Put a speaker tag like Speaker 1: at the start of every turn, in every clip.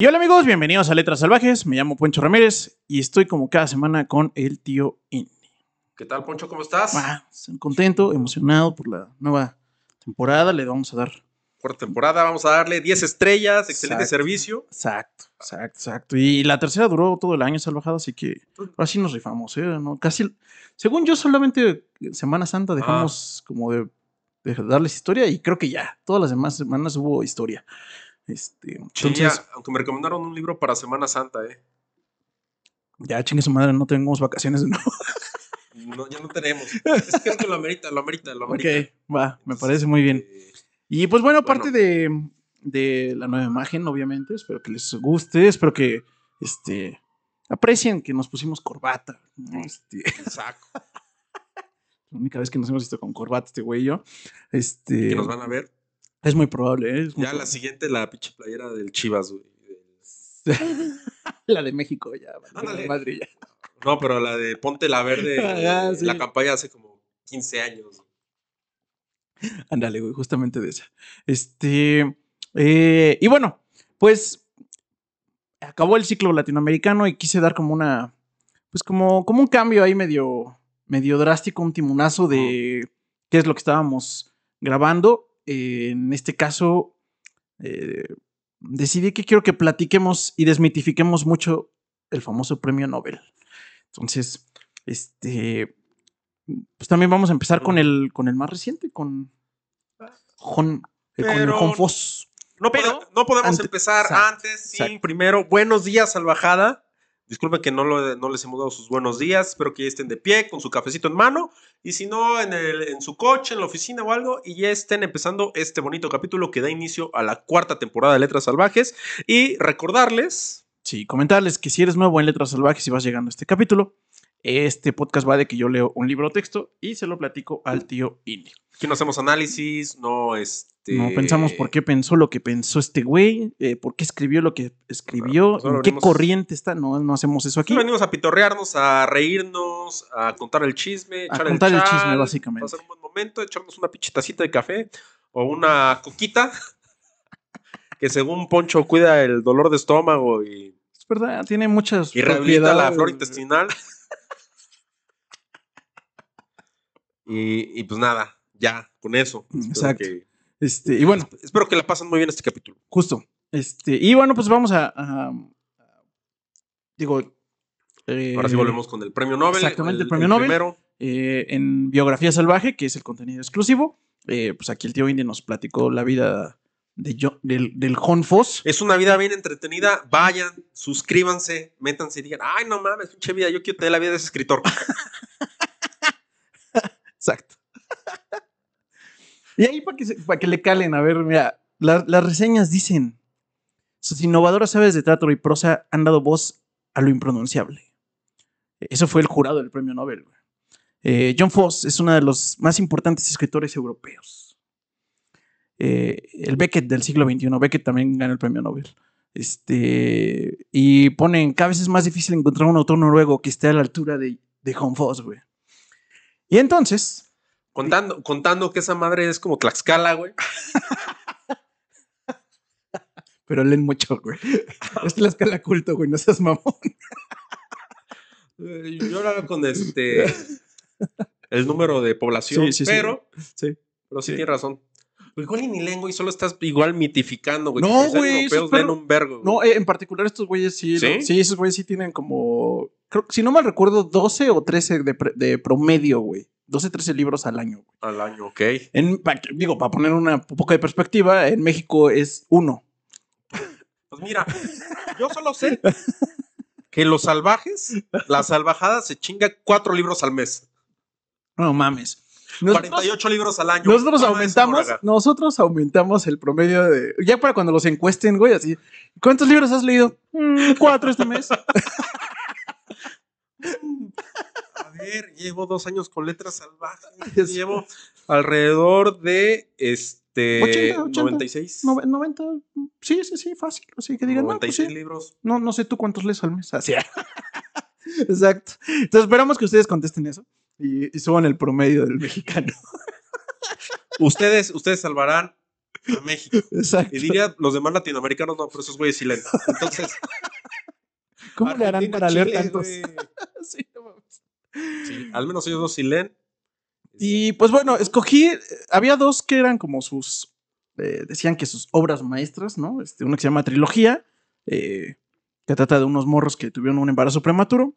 Speaker 1: Y hola amigos, bienvenidos a Letras Salvajes. Me llamo Poncho Ramírez y estoy como cada semana con el tío Indy.
Speaker 2: ¿Qué tal, Poncho? ¿Cómo estás?
Speaker 1: Ah, contento, emocionado por la nueva temporada. Le vamos a dar.
Speaker 2: Cuarta temporada, vamos a darle 10 estrellas, excelente
Speaker 1: Exacto.
Speaker 2: servicio.
Speaker 1: Exacto, exacto, exacto. Y la tercera duró todo el año salvajada, así que ahora sí nos rifamos, ¿eh? ¿No? Casi, según yo, solamente Semana Santa dejamos como de, de darles historia y creo que ya, todas las demás semanas hubo historia. Este,
Speaker 2: Sí,
Speaker 1: entonces,
Speaker 2: ya, aunque me recomendaron un libro para Semana Santa, ¿eh?
Speaker 1: ya chingue su madre, no tenemos vacaciones de nuevo.
Speaker 2: No, ya no tenemos. es que lo amerita, lo amerita, lo amerita.
Speaker 1: Ok, va, me parece muy bien.
Speaker 2: Eh,
Speaker 1: Y pues bueno,
Speaker 2: Bueno.
Speaker 1: aparte de, de la nueva imagen, obviamente, espero que les guste, espero que este, aprecien que nos pusimos corbata. ¿no? Este,
Speaker 2: el saco.
Speaker 1: la única vez que nos hemos visto con corbata este güey y yo. Este,
Speaker 2: Que nos van a ver.
Speaker 1: Es muy probable, ¿eh? Es muy
Speaker 2: Ya la siguiente, la pinche playera del Chivas, güey.
Speaker 1: La de México, ya.
Speaker 2: Ándale.
Speaker 1: madre, ya.
Speaker 2: No, pero la de Ponte la Verde,
Speaker 1: Ah, sí.
Speaker 2: la campaña hace como 15 años.
Speaker 1: Ándale, güey, justamente de esa. Este. eh, y bueno, pues. Acabó el ciclo latinoamericano y quise dar como una. Pues como, como un cambio ahí medio. medio drástico, un timonazo de qué es lo que estábamos grabando. Eh, en este caso. eh, decidí que quiero que platiquemos y desmitifiquemos mucho el famoso premio Nobel. Entonces, este. Pues también vamos a empezar con el, con el más reciente, con. Jon, eh, con Jon Foss.
Speaker 2: No,
Speaker 1: Pero
Speaker 2: pode- no podemos
Speaker 1: ante-
Speaker 2: empezar antes sin primero. Buenos días, salvajada. Disculpen que no, no les hemos dado sus buenos días. Espero que ya estén de pie con su cafecito en mano. Y si no, en, el- en su coche, en la oficina o algo. Y ya estén empezando este bonito capítulo que da inicio a la cuarta temporada de Letras Salvajes. Y recordarles.
Speaker 1: Sí, comentarles que si eres nuevo en Letras Salvajes y vas llegando a este capítulo, este podcast va de que yo leo un libro o texto y se lo platico al tío Indy.
Speaker 2: Aquí no hacemos análisis, no este.
Speaker 1: No pensamos por qué pensó lo que pensó este güey, eh, por qué escribió lo que escribió, en qué
Speaker 2: venimos-
Speaker 1: corriente está. No, no hacemos eso aquí.
Speaker 2: Venimos a pitorrearnos, a reírnos, a contar el chisme,
Speaker 1: A contar el
Speaker 2: chal,
Speaker 1: chisme, básicamente.
Speaker 2: Pasar un buen momento, echarnos una pinche tacita de café o una coquita. que según Poncho cuida el dolor de estómago y,
Speaker 1: Es verdad, tiene muchas.
Speaker 2: y rehabilita la flora intestinal. Y, y pues nada, ya, con eso.
Speaker 1: Exacto.
Speaker 2: que-
Speaker 1: Este, y bueno,
Speaker 2: espero que la pasen muy bien este capítulo.
Speaker 1: Justo. Este, y bueno, pues vamos a. a- a- digo. eh,
Speaker 2: Ahora sí volvemos con el premio Nobel.
Speaker 1: exactamente, el premio Nobel.
Speaker 2: Primero.
Speaker 1: eh, en Biografía Salvaje, que es el contenido exclusivo. eh, pues aquí el tío Indy nos platicó la vida de Jo- del, del Jon Foss.
Speaker 2: Es una vida bien entretenida. Vayan, suscríbanse, métanse y digan, ay, no mames, pinche vida, yo quiero tener la vida de ese escritor.
Speaker 1: Exacto. y ahí para que, se- pa' que le calen, a ver, mira, la- las reseñas dicen: sus innovadoras aves de teatro y prosa han dado voz a lo impronunciable. Eso fue el jurado del premio Nobel. Eh, John Foss es uno de los más importantes escritores europeos. Eh, el Beckett del siglo XXI. Beckett también ganó el premio Nobel. Este, y ponen cada vez es más difícil encontrar un autor noruego que esté a la altura de, de John Foss, güey. Y entonces,
Speaker 2: Contando, contando que esa madre es como Tlaxcala, güey.
Speaker 1: pero leen mucho, güey. Es la escala culto, güey, no seas mamón.
Speaker 2: Eh, Yo hablaba con este el número de población,
Speaker 1: Sí, sí, sí.
Speaker 2: pero,
Speaker 1: Sí.
Speaker 2: pero sí,
Speaker 1: Sí.
Speaker 2: tienes razón. Igual y ni lengua y solo estás igual mitificando, güey.
Speaker 1: No, güey,
Speaker 2: europeos leen un vergo.
Speaker 1: No, eh, en particular estos güeyes sí.
Speaker 2: ¿Sí?
Speaker 1: ¿no? Sí, esos güeyes sí tienen como. Creo si no mal recuerdo, 12 o 13 de, de promedio, güey. 12, 13 libros al año. güey.
Speaker 2: Al año, ok.
Speaker 1: En, pa- digo, para poner una un poco de perspectiva, en México es uno.
Speaker 2: Pues mira, yo solo sé que los salvajes, la salvajada se chinga cuatro libros al mes.
Speaker 1: No mames. Nosotros,
Speaker 2: 48 libros al año.
Speaker 1: nosotros aumentamos, nosotros aumentamos el promedio de. Ya para cuando los encuesten, güey, así. ¿Cuántos libros has leído? "Mm, cuatro este mes.
Speaker 2: A ver, llevo dos años con letras salvajes. Llevo alrededor de este
Speaker 1: 80, 80.
Speaker 2: 96.
Speaker 1: Nove- 90. Sí, sí, sí, fácil. Así que digan, no, pues
Speaker 2: 96 libros.
Speaker 1: No, no sé tú cuántos lees al mes. Así. Exacto. Entonces esperamos que ustedes contesten eso y, y suban el promedio del mexicano.
Speaker 2: Ustedes, ustedes salvarán a México.
Speaker 1: Exacto.
Speaker 2: Y diría los demás latinoamericanos, no, pero esos güeyes sí. Entonces,
Speaker 1: ¿Cómo le harán para leer tantos? Sí, no mames.
Speaker 2: Sí, al menos ellos dos sí leen.
Speaker 1: Y pues bueno, escogí, eh, había dos que eran como sus, eh, decían que sus obras maestras, ¿no? Este, una que se llama Trilogía, eh, que trata de unos morros que tuvieron un embarazo prematuro.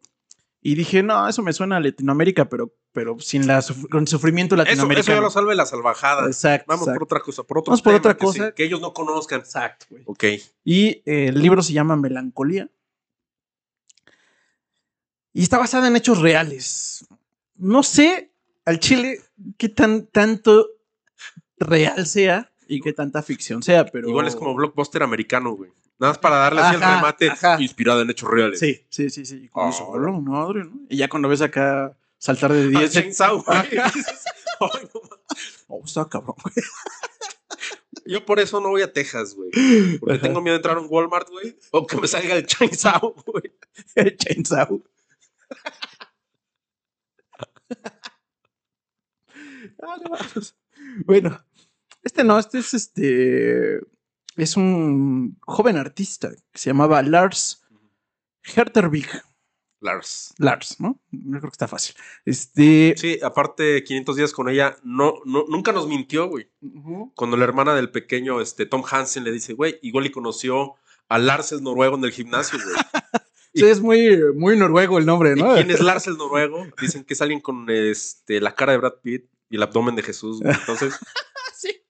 Speaker 1: Y dije, no, eso me suena a Latinoamérica, pero, pero sin la suf- con sufrimiento
Speaker 2: Eso,
Speaker 1: latinoamericano.
Speaker 2: eso ya lo salve la salvajada.
Speaker 1: Exacto.
Speaker 2: Vamos
Speaker 1: exacto.
Speaker 2: por otra cosa, por otro
Speaker 1: Vamos por otra
Speaker 2: que,
Speaker 1: cosa.
Speaker 2: sí- que ellos no conozcan.
Speaker 1: Exacto, güey.
Speaker 2: Ok.
Speaker 1: Y eh, el libro se llama Melancolía. Y está basada en hechos reales. No sé al chile qué tan tanto real sea y qué tanta ficción sea, pero.
Speaker 2: Igual es como blockbuster americano, güey. Nada más para darle así el
Speaker 1: Ajá,
Speaker 2: remate
Speaker 1: ajá.
Speaker 2: inspirado en hechos reales.
Speaker 1: Sí, sí, sí, sí.
Speaker 2: Ah.
Speaker 1: eso, hola, madre, ¿no? Y ya cuando ves acá saltar de
Speaker 2: Ah,
Speaker 1: 10.
Speaker 2: Chainsaw, güey.
Speaker 1: Ajá.
Speaker 2: Dices, "Ay, no mames".
Speaker 1: Oh, está cabrón, güey.
Speaker 2: Yo por eso no voy a Texas, güey. Porque
Speaker 1: Ajá.
Speaker 2: tengo miedo de entrar a un Walmart, güey. O que me salga el Chainsaw, güey.
Speaker 1: Chainsaw. Ah, no bueno, este no, este es este. Es un joven artista que se llamaba Lars Hertervig.
Speaker 2: Lars.
Speaker 1: Lars, ¿no? Yo creo que está fácil. Este.
Speaker 2: Sí, aparte 500 días con ella, no, no, nunca nos mintió, güey. Cuando la hermana del pequeño este, Tom Hansen le dice, güey, igual y conoció a Lars el noruego en el gimnasio, güey.
Speaker 1: Sí, es muy, muy noruego el nombre,
Speaker 2: ¿Y
Speaker 1: ¿no?
Speaker 2: quién es Lars el noruego? Dicen que es alguien con este, la cara de Brad Pitt y el abdomen de Jesús, güey. Entonces,
Speaker 1: Sí.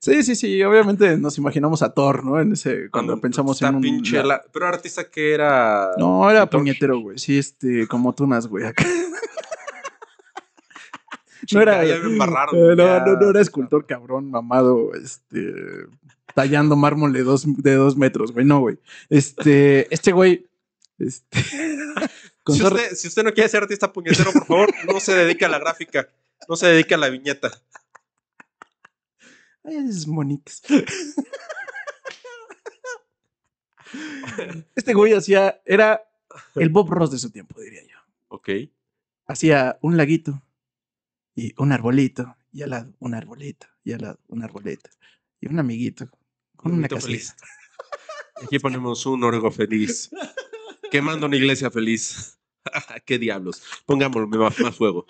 Speaker 1: Sí, sí, sí. Obviamente nos imaginamos a Thor, ¿no? En ese, cuando, pensamos en un.
Speaker 2: pinche la- Pero era artista que era...
Speaker 1: No, era puñetero, güey. Sí, este, como tunas, güey. acá. No era.
Speaker 2: ya me embarraron,
Speaker 1: eh, no,
Speaker 2: ya.
Speaker 1: no, no era escultor cabrón, mamado, este. Tallando mármol de dos, de dos metros, güey. No, güey. Este, este güey. Este.
Speaker 2: Si usted, si usted no quiere ser artista puñetero, por favor, no se dedique a la gráfica. No se dedique a la viñeta.
Speaker 1: Ay, es bonitas. Este güey hacía. Era el Bob Ross de su tiempo, diría yo.
Speaker 2: Ok.
Speaker 1: hacía un laguito y un arbolito y al lado un arbolito y al lado un arbolito y un amiguito con una
Speaker 2: Bonito,
Speaker 1: casita.
Speaker 2: feliz. Aquí ponemos un noruego feliz. Quemando una iglesia feliz. ¿Qué diablos? Pongámosle más, más fuego.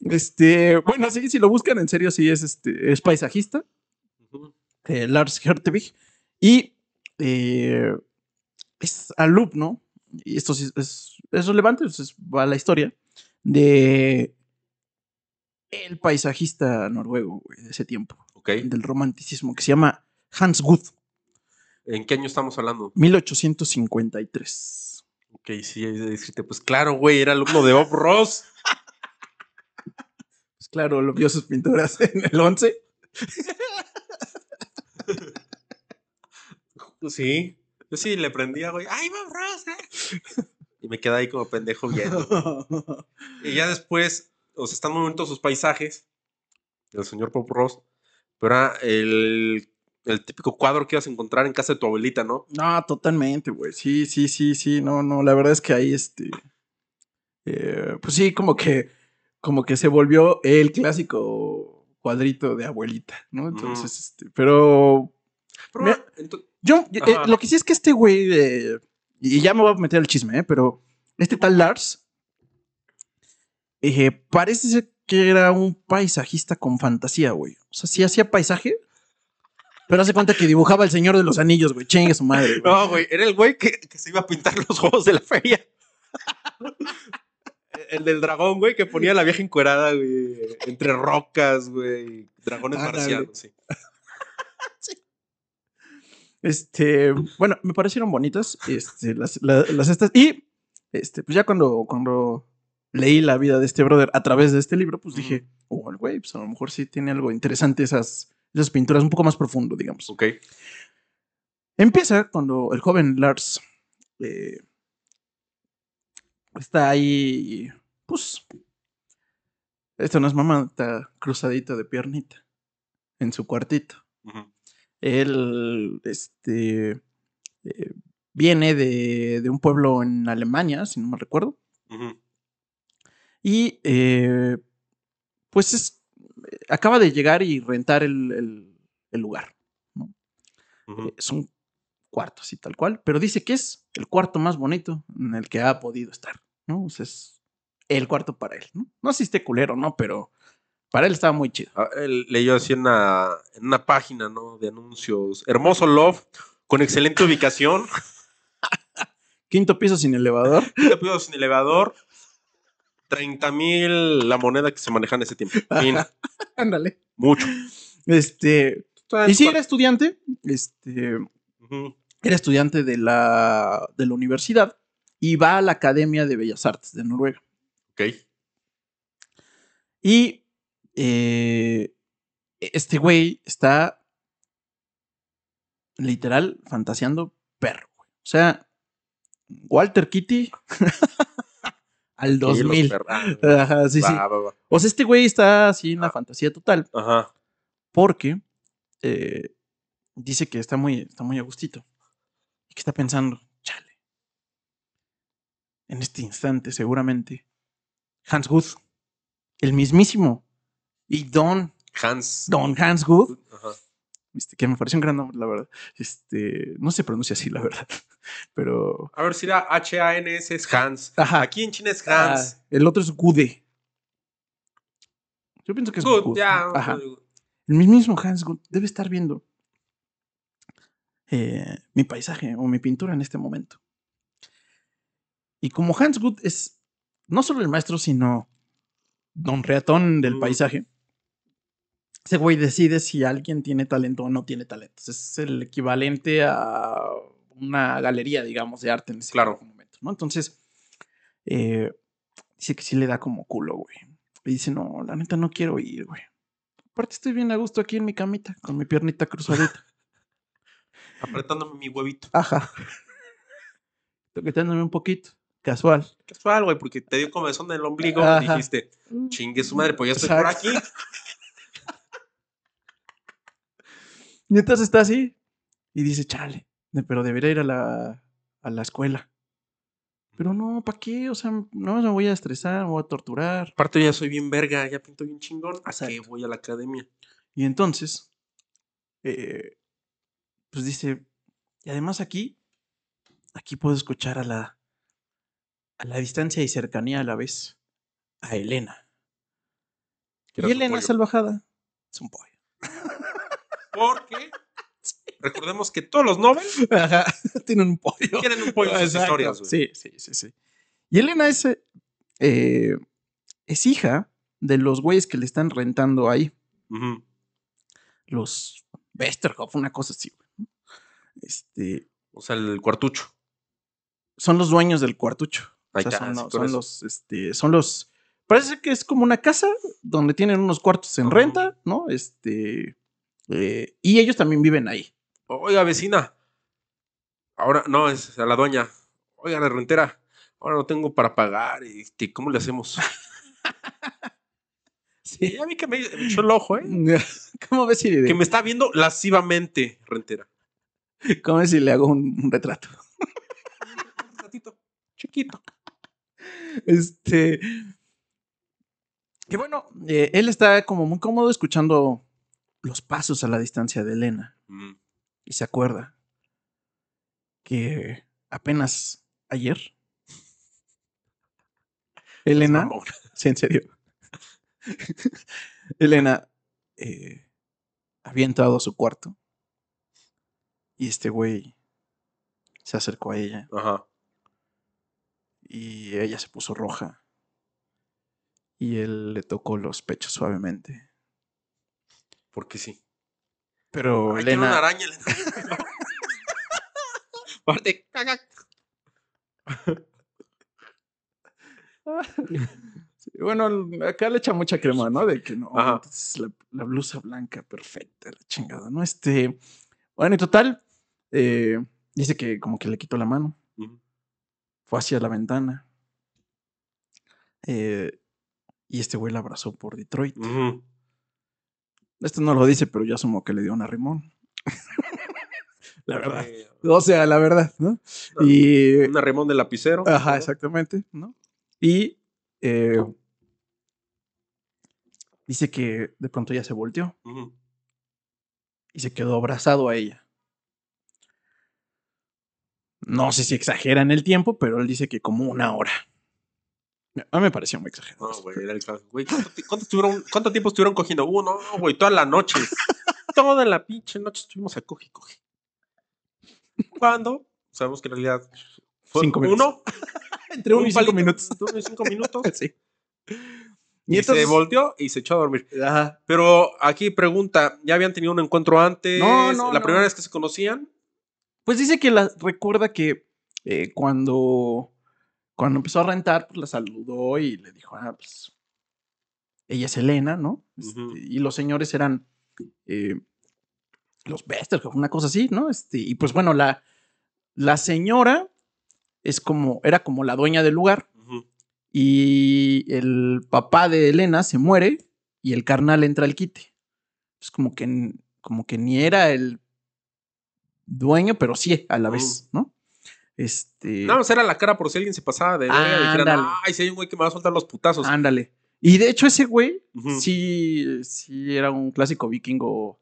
Speaker 1: Este, bueno, sí, si lo buscan en serio, sí es este, es paisajista, eh, Lars Hertevig, y eh, es alumno, ¿no? Y esto sí es, es, relevante, pues, es- va a la historia de el paisajista noruego güey, de ese tiempo, Del romanticismo, que se llama Hans Guth.
Speaker 2: ¿En qué año estamos hablando?
Speaker 1: 1853.
Speaker 2: Ok, sí, dijiste, pues claro, güey, era alumno de Bob Ross.
Speaker 1: Pues claro, lo vio sus pinturas en el 11.
Speaker 2: Sí. Yo sí le prendía, güey. ¡Ay, Bob Ross! eh". Y me quedé ahí como pendejo viendo. Y ya después, o sea, están muy bonitos sus paisajes del señor Bob Ross, pero era el, el típico cuadro que ibas a encontrar en casa de tu abuelita, ¿no?
Speaker 1: No, totalmente, güey. Sí, sí, sí, sí. No, no, la verdad es que ahí, este. eh, pues sí, como que. Como que se volvió el clásico cuadrito de abuelita, ¿no? Entonces, este. Pero.
Speaker 2: Pero, ento-
Speaker 1: Yo, eh, lo que sí es que este güey. eh, y ya me voy a meter el chisme, ¿eh? Pero. Este tal Lars. eh, parece ser que era un paisajista con fantasía, güey. O sea, sí hacía paisaje. Pero hace cuenta que dibujaba el Señor de los Anillos, güey. Chingue su madre, güey.
Speaker 2: no, güey, era el güey que, que se iba a pintar los juegos de la feria. El del dragón, güey, que ponía la vieja encuerada, güey, entre rocas, güey, dragones
Speaker 1: Ándale.
Speaker 2: marcianos, sí.
Speaker 1: Este, bueno, me parecieron bonitas, este, las, la- las estas. Y, este, pues ya cuando, cuando leí la vida de este brother a través de este libro, pues dije, oh, el güey, pues a lo mejor sí tiene algo interesante esas, esas pinturas, un poco más profundo, digamos.
Speaker 2: Ok.
Speaker 1: Empieza cuando el joven Lars eh, está ahí, pues, esto no es mamá, está cruzadito de piernita en su cuartito. Él este, eh, viene de, de un pueblo en Alemania, si no me recuerdo.
Speaker 2: Ujú.
Speaker 1: Y eh, pues es, acaba de llegar y rentar el, el- el lugar. Eh, Es un cuarto así tal cual, pero dice que es el cuarto más bonito en el que ha podido estar, ¿no? O sea, es el cuarto para él, ¿no? No sé si esté culero, ¿no? Pero para él estaba muy chido.
Speaker 2: Ah, él leyó así en una, en una página, ¿no? De anuncios. Hermoso Love, con excelente ubicación.
Speaker 1: Quinto piso sin elevador.
Speaker 2: Te pido sin elevador. 30 mil la moneda que se manejaba en ese tiempo.
Speaker 1: Ándale.
Speaker 2: Mucho.
Speaker 1: Este. Y sí, era estudiante. Este. Era estudiante de la, de la universidad y va a la Academia de Bellas Artes de Noruega.
Speaker 2: Ok.
Speaker 1: Y eh, este güey está literal fantaseando perro. güey. O sea, Walter Kitty al
Speaker 2: Sí, los
Speaker 1: 2000.
Speaker 2: perra-
Speaker 1: Ajá, sí, sí.
Speaker 2: Va, va, va.
Speaker 1: O sea, este güey está así en la
Speaker 2: Ah.
Speaker 1: fantasía total
Speaker 2: Ajá.
Speaker 1: porque eh, dice que está muy, está muy a gustito y que está pensando, chale, en este instante seguramente Hans Guth, el mismísimo, y Don,
Speaker 2: Hans.
Speaker 1: Don Hans Guth,
Speaker 2: Ajá.
Speaker 1: Este, que me pareció un gran nombre, la verdad, este, no se pronuncia así, la verdad, pero...
Speaker 2: A ver si era H-A-N-S es Hans.
Speaker 1: Ajá.
Speaker 2: Aquí en China es Hans.
Speaker 1: ah, el otro es Gude. Yo pienso que es
Speaker 2: Good,
Speaker 1: Guth,
Speaker 2: ya.
Speaker 1: Ajá. El mismísimo Hans Guth debe estar viendo eh, mi paisaje o mi pintura en este momento. Y como Hans Guth es no solo el maestro, sino don reatón del
Speaker 2: Mm.
Speaker 1: paisaje, ese güey decide si alguien tiene talento o no tiene talento. Es el equivalente a una galería, digamos, de arte en ese
Speaker 2: Claro.
Speaker 1: momento, ¿no? Entonces, eh, dice que sí le da como culo, güey. Y dice, no, la neta no quiero ir, güey. Aparte estoy bien a gusto aquí en mi camita, con mi piernita cruzadita.
Speaker 2: Apretándome mi huevito.
Speaker 1: Ajá. Toqueteándome un poquito, casual.
Speaker 2: Casual, güey, porque te dio comezón en el ombligo.
Speaker 1: Ajá.
Speaker 2: Dijiste, chingue su madre, pues ya estoy por aquí.
Speaker 1: Y entonces está así y dice, chale, pero debería ir a la, a la escuela. Pero no, ¿para qué? O sea, no me voy a estresar, me voy a torturar.
Speaker 2: Aparte, ya soy bien verga, ya pinto bien chingón. ¿A qué
Speaker 1: Exacto.
Speaker 2: voy a la academia?
Speaker 1: Y entonces, eh, pues dice, y además aquí, aquí puedo escuchar a la, a la distancia y cercanía a la vez a Elena.
Speaker 2: Que
Speaker 1: Y Elena salvajada es un pollo.
Speaker 2: Porque recordemos que todos los Nobel
Speaker 1: Ajá, tienen un pollo.
Speaker 2: quieren un pollo en sus historias, güey.
Speaker 1: Sí, sí, sí, sí. Y Elena es, eh, es hija de los güeyes que le están rentando ahí. Los Westerhoff, una cosa así. güey. Este,
Speaker 2: O sea, el cuartucho.
Speaker 1: son los dueños del cuartucho. O
Speaker 2: Ahí
Speaker 1: sea,
Speaker 2: está,
Speaker 1: son,
Speaker 2: sí,
Speaker 1: los- son este, son los. Parece que es como una casa donde tienen unos cuartos en renta, ¿no? Este. Eh, y ellos también viven ahí.
Speaker 2: Oiga, vecina. Ahora, no, es a la doña. Oiga, la rentera. Ahora no tengo para pagar. Este, ¿Cómo le hacemos? Sí, ya vi que me me echó el ojo, ¿eh?
Speaker 1: ¿Cómo ves si le,
Speaker 2: Que me está viendo lascivamente, rentera.
Speaker 1: cómo ves si le hago un, un retrato?
Speaker 2: Un ratito, chiquito.
Speaker 1: Este. Que bueno, eh, él está como muy cómodo escuchando los pasos a la distancia de Elena.
Speaker 2: Mm.
Speaker 1: Y se acuerda que apenas ayer. Elena. Sí, en serio. Elena eh, había entrado a su cuarto. Y este güey se acercó a ella.
Speaker 2: Ajá.
Speaker 1: Y ella se puso roja. Y él le tocó los pechos suavemente.
Speaker 2: Porque sí.
Speaker 1: Pero
Speaker 2: Ay, tiene una
Speaker 1: Elena.
Speaker 2: araña. Elena. Aparte, caga.
Speaker 1: Sí, bueno, acá le echa mucha crema, ¿no? De que no. Entonces la, la blusa blanca perfecta, la chingada, ¿no? Este. Bueno, y total. eh, dice que como que le quitó la mano. Fue hacia la ventana. eh, y este güey la abrazó por Detroit.
Speaker 2: Ujú.
Speaker 1: Esto no lo dice, pero yo asumo que le dio una rimón. la verdad.
Speaker 2: Eh,
Speaker 1: O sea, la verdad, ¿no?
Speaker 2: No,
Speaker 1: Y.
Speaker 2: Un arrimón de lapicero.
Speaker 1: Ajá,
Speaker 2: ¿no?
Speaker 1: exactamente, ¿no? Y. eh, dice que de pronto ya se volteó y se quedó abrazado a ella. No sé si exagera en el tiempo, pero él dice que como una hora. A mí me pareció muy exagerado.
Speaker 2: No, güey, era el. Güey, ¿cuánto, tiempo estuvieron cogiendo? Uh, no, güey, toda la noche. toda la pinche noche estuvimos a coge y coge. ¿Cuándo? Sabemos que en realidad fue
Speaker 1: Cinco minutos.
Speaker 2: uno.
Speaker 1: Entre uno y cinco minutos.
Speaker 2: uno y cinco minutos.
Speaker 1: Sí.
Speaker 2: Y, se volteó y se echó a dormir.
Speaker 1: Ajá.
Speaker 2: Pero aquí pregunta, ¿ya habían tenido un encuentro antes?
Speaker 1: No, no,
Speaker 2: ¿La
Speaker 1: no.
Speaker 2: primera vez que se conocían?
Speaker 1: Pues dice que la, recuerda que eh, cuando, cuando empezó a rentar, pues la saludó y le dijo, ah, pues ella es Elena, ¿no? Este. Y los señores eran eh, los Bester, una cosa así, ¿no? Este, y pues bueno, la, la señora es como, era como la dueña del lugar y el papá de Elena se muere y el carnal entra al quite. Es como que, como que ni era el dueño, pero sí a la vez, ¿no? Este.
Speaker 2: Nada más era la cara por si alguien se pasaba de verga y ay, si hay un güey que me va a soltar los putazos.
Speaker 1: Ándale. Y de hecho, ese güey sí, sí era un clásico vikingo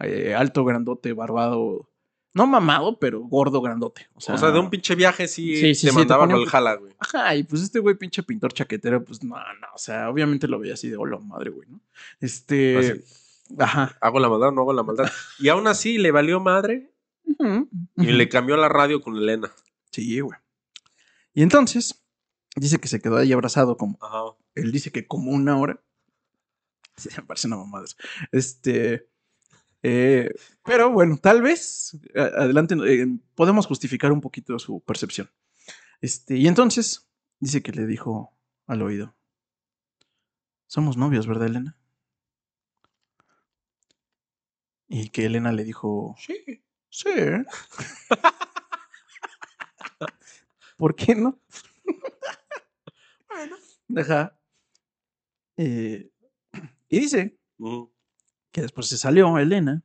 Speaker 1: eh, alto, grandote, barbado. No mamado, pero gordo, grandote. O sea,
Speaker 2: o sea, de un pinche viaje sí,
Speaker 1: Sí, sí,
Speaker 2: te
Speaker 1: sí,
Speaker 2: al Valhalla, güey.
Speaker 1: Ajá, y pues este güey, pinche pintor chaquetero, pues no, no, o sea, obviamente lo veía así de hola madre, güey, ¿no? Este.
Speaker 2: Así.
Speaker 1: Ajá.
Speaker 2: Hago la maldad, no hago la maldad. Y aún así le valió madre y le cambió la radio con Elena.
Speaker 1: Sí, güey. Y entonces, dice que se quedó ahí abrazado como,
Speaker 2: Ajá.
Speaker 1: él dice que como una hora. Sí, me parece una mamada. Este. eh, pero bueno, tal vez adelante eh, podemos justificar un poquito su percepción. Este, y entonces dice que le dijo al oído: Somos novios, ¿verdad, Elena? Y que Elena le dijo:
Speaker 2: Sí.
Speaker 1: Sí. ¿Por qué no?
Speaker 2: Bueno.
Speaker 1: Ajá. Eh, y dice que después se salió Elena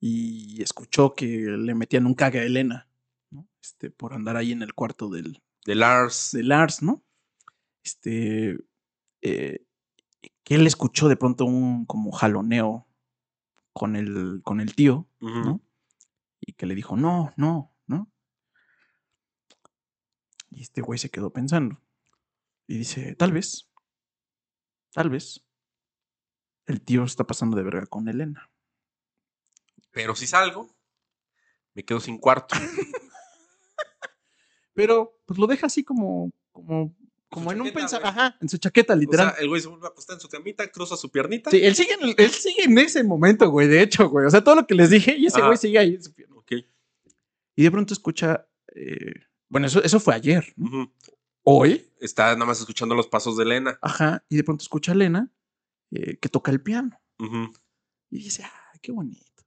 Speaker 1: y escuchó que le metían un cague a Elena, ¿no? Este, por andar ahí en el cuarto del,
Speaker 2: De Lars.
Speaker 1: de Lars, ¿no? Este, eh, que él escuchó de pronto un como jaloneo con el, con el tío. ¿no? Y que le dijo, no, ¿no? Y este güey se quedó pensando. Y dice, tal vez, tal vez, el tío está pasando de verga con Elena.
Speaker 2: Pero si salgo, me quedo sin cuarto.
Speaker 1: Pero, pues lo deja así como, como, como en un
Speaker 2: chaqueta, güey.
Speaker 1: ajá, en su chaqueta,
Speaker 2: O
Speaker 1: literal.
Speaker 2: sea, el güey se vuelve a acostar en su camita, cruza su piernita.
Speaker 1: sí, él sigue, en el- él sigue en ese momento, güey, de hecho, güey. O sea, todo lo que les dije, y ese
Speaker 2: Ajá.
Speaker 1: güey sigue ahí en su pierna.
Speaker 2: Ok.
Speaker 1: Y de pronto escucha, eh, bueno, eso, eso fue ayer. Hoy,
Speaker 2: Está nada más escuchando los pasos de Elena.
Speaker 1: ajá, y de pronto escucha a Elena eh, que toca el piano. Y dice, ah, qué bonito.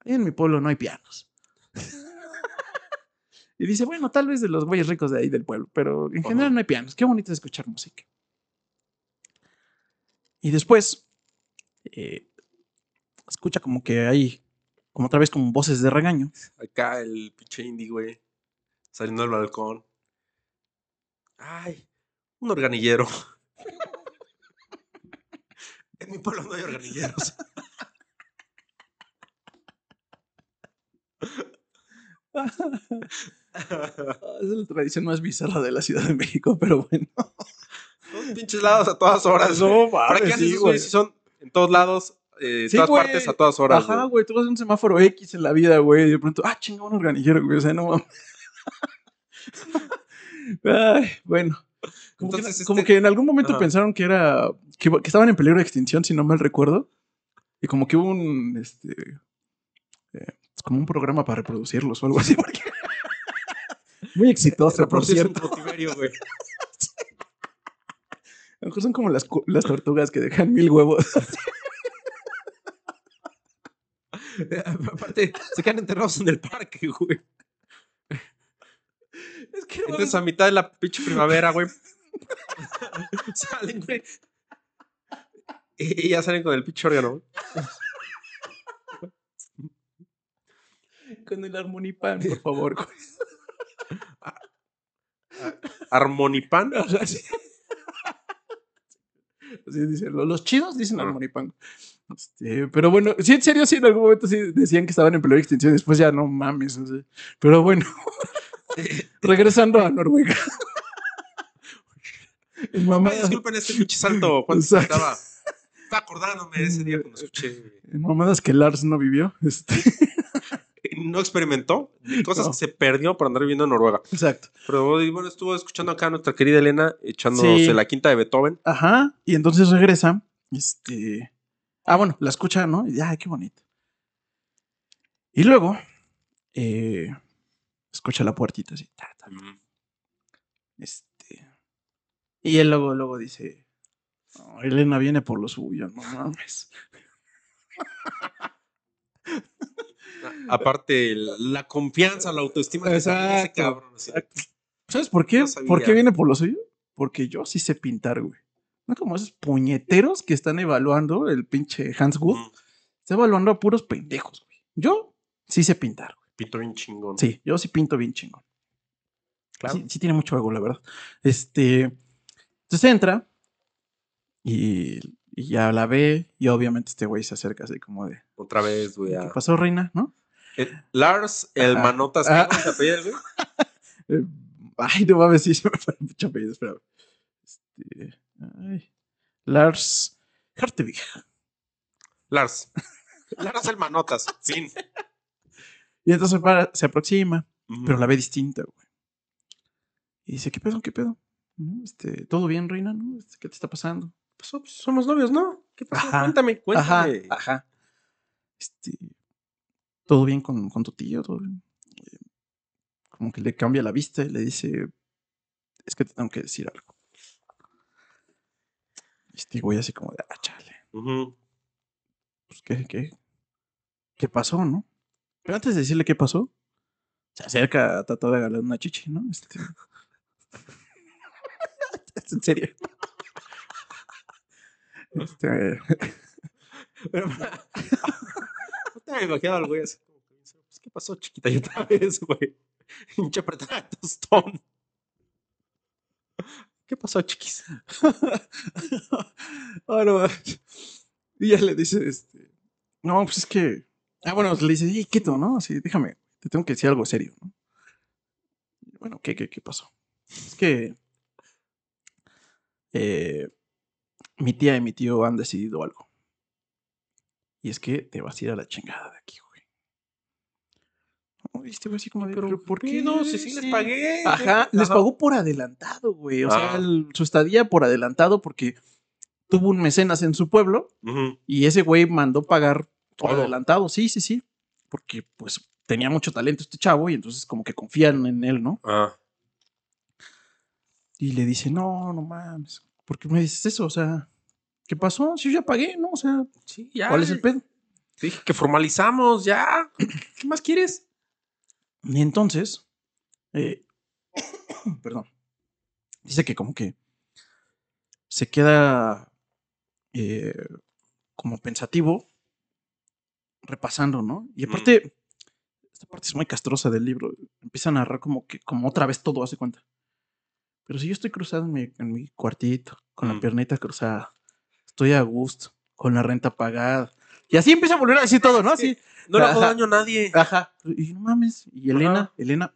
Speaker 1: Ahí en mi pueblo no hay pianos. y dice, bueno, tal vez de los güeyes ricos de ahí del pueblo, pero en general no hay pianos. Qué bonito es escuchar música. Y después, eh, escucha como que hay, como otra vez, como voces de regaño.
Speaker 2: Acá el pinche indie, güey. Saliendo del balcón. Ay, un organillero. en mi pueblo no hay organilleros.
Speaker 1: es la tradición más bizarra de la Ciudad de México, pero bueno.
Speaker 2: Son pinches lados a todas horas.
Speaker 1: No,
Speaker 2: ¿Para qué haces
Speaker 1: güey.
Speaker 2: si son en todos lados, eh,
Speaker 1: Sí,
Speaker 2: todas
Speaker 1: güey.
Speaker 2: partes, a todas horas?
Speaker 1: Ajá,
Speaker 2: güey?
Speaker 1: güey, tú vas a un semáforo X en la vida, güey, y de pronto, ah, chinga, un organillero, güey, o sea, no mames. Ay, bueno. Como,
Speaker 2: Entonces,
Speaker 1: que, como
Speaker 2: este-
Speaker 1: que en algún momento
Speaker 2: Ajá.
Speaker 1: pensaron que era, que, que estaban en peligro de extinción, si no mal recuerdo. Y como que hubo un, este, eh, es como un programa para reproducirlos o algo así, porque... Muy exitoso, por cierto.
Speaker 2: güey.
Speaker 1: A lo mejor son como las, las tortugas que dejan mil huevos.
Speaker 2: Aparte, se quedan enterrados en el parque, güey.
Speaker 1: Es que no
Speaker 2: Entonces, a mitad de la pinche primavera, güey. salen, güey. Y y ya salen con el pinche órgano, güey.
Speaker 1: Con el armonipan, por favor. güey.
Speaker 2: Armonipan.
Speaker 1: Así dicen, lo- los chidos dicen. Armonipango. Este, pero bueno, sí, en serio, sí, en algún momento sí decían que estaban en peligro de extinción. Después ya no mames. Pero bueno, regresando a Noruega.
Speaker 2: Ay, disculpen este pinche salto. cuando
Speaker 1: Exacto.
Speaker 2: estaba, estaba acordándome de ese día cuando escuché.
Speaker 1: en mamadas que Lars no vivió. Este,
Speaker 2: No experimentó cosas
Speaker 1: No.
Speaker 2: que se perdió por andar viviendo en Noruega.
Speaker 1: exacto.
Speaker 2: Pero bueno, estuvo escuchando acá a nuestra querida Elena echándose
Speaker 1: Sí.
Speaker 2: la quinta de Beethoven.
Speaker 1: Ajá. Y entonces regresa. Este. Ah, bueno, la escucha, ¿no? Y ay, qué bonito. Y luego, eh, escucha la puertita así. ta, ta, Este. Y él luego, luego dice: "No, Elena viene por lo suyo, no mames.
Speaker 2: Aparte, la confianza, la autoestima que ese
Speaker 1: Exacto,
Speaker 2: cabrón. así.
Speaker 1: ¿Sabes por qué?
Speaker 2: No.
Speaker 1: ¿Por qué viene por lo suyo? Porque yo sí sé pintar, güey. No como esos puñeteros que están evaluando el pinche Hans Wood.
Speaker 2: mm,
Speaker 1: Está evaluando a puros pendejos, güey. Yo sí sé pintar, güey.
Speaker 2: Pinto bien chingón.
Speaker 1: Sí, yo sí pinto bien chingón.
Speaker 2: Claro.
Speaker 1: Sí, sí tiene mucho ego, la verdad. Este. Entonces entra y, y ya la ve y obviamente este güey se acerca así como de
Speaker 2: Otra vez, güey.
Speaker 1: ¿qué pasó, reina? ¿No?
Speaker 2: Eh, Lars, el
Speaker 1: Ajá.
Speaker 2: manotas.
Speaker 1: Ah.
Speaker 2: ¿Cómo se apellida el güey?
Speaker 1: Eh, ay, no mames, sí, se me fue mucho apellido, espera. Este, ay, Lars Hartevig.
Speaker 2: Lars. Lars el manotas. Fin.
Speaker 1: Y entonces para- se aproxima, pero la ve distinta, güey. Y dice, ¿qué pedo? ¿Qué pedo? Este, ¿Todo bien, reina? ¿No? Este, ¿Qué te está pasando?
Speaker 2: pasó? Pues somos novios, ¿no? ¿Qué pasó?
Speaker 1: Ajá.
Speaker 2: Cuéntame, cuéntame.
Speaker 1: Ajá, ajá. Este, ¿todo bien con, con tu tío? ¿Todo bien? Eh, Como que le cambia la vista y le dice, es que te tengo que decir algo. Este güey así como de, ah, chale. Pues, ¿qué, qué, qué pasó, no? Pero antes de decirle qué pasó, se acerca a tratar de agarrar una chichi, ¿no? Este... es en serio. Este,
Speaker 2: Pero, no te había imaginado al güey así como que dice, pues, ¿qué pasó, chiquita? Y otra vez, güey. Hincha apretada tostón. ¿Qué pasó, chiquis?
Speaker 1: Ah, no, y ya le dice, este, no, pues es que, ah, bueno, le dice, hey, quieto, ¿no? Así, déjame, te tengo que decir algo serio, ¿no? Bueno, ¿qué, qué, qué pasó? Es que eh, mi tía y mi tío han decidido algo. Y es que te vas a ir a la chingada de aquí, güey. Y este güey así como de, pero, ¿por qué?
Speaker 2: No, si sí les pagué.
Speaker 1: Ajá, les
Speaker 2: Ajá.
Speaker 1: pagó por adelantado, güey. O sea,
Speaker 2: Ah.
Speaker 1: el- su estadía por adelantado porque tuvo un mecenas en su pueblo y ese güey mandó pagar por
Speaker 2: Todo.
Speaker 1: adelantado. Sí, sí, sí. Porque pues tenía mucho talento este chavo y entonces como que confían en él, ¿no?
Speaker 2: Ah,
Speaker 1: Y le dice, no, no mames. ¿Por qué me dices eso? O sea, ¿qué pasó? Si yo ya pagué, ¿no? O sea,
Speaker 2: sí, ya.
Speaker 1: ¿cuál es el pedo?
Speaker 2: Te dije que formalizamos, ya. ¿Qué más quieres?
Speaker 1: Y entonces, eh, perdón, dice que como que se queda eh, como pensativo, repasando, ¿no? Y aparte, esta parte es muy castrosa del libro, empieza a narrar como que, como otra vez todo hace cuenta. Pero si yo estoy cruzado en mi, en mi cuartito, con la
Speaker 2: Mm.
Speaker 1: piernita cruzada, estoy a gusto, con la renta pagada. Y así empieza a volver a decir todo, ¿no? Así,
Speaker 2: No le hago daño a nadie.
Speaker 1: Ajá. Y no mames. Y Elena,
Speaker 2: Ajá.
Speaker 1: Elena,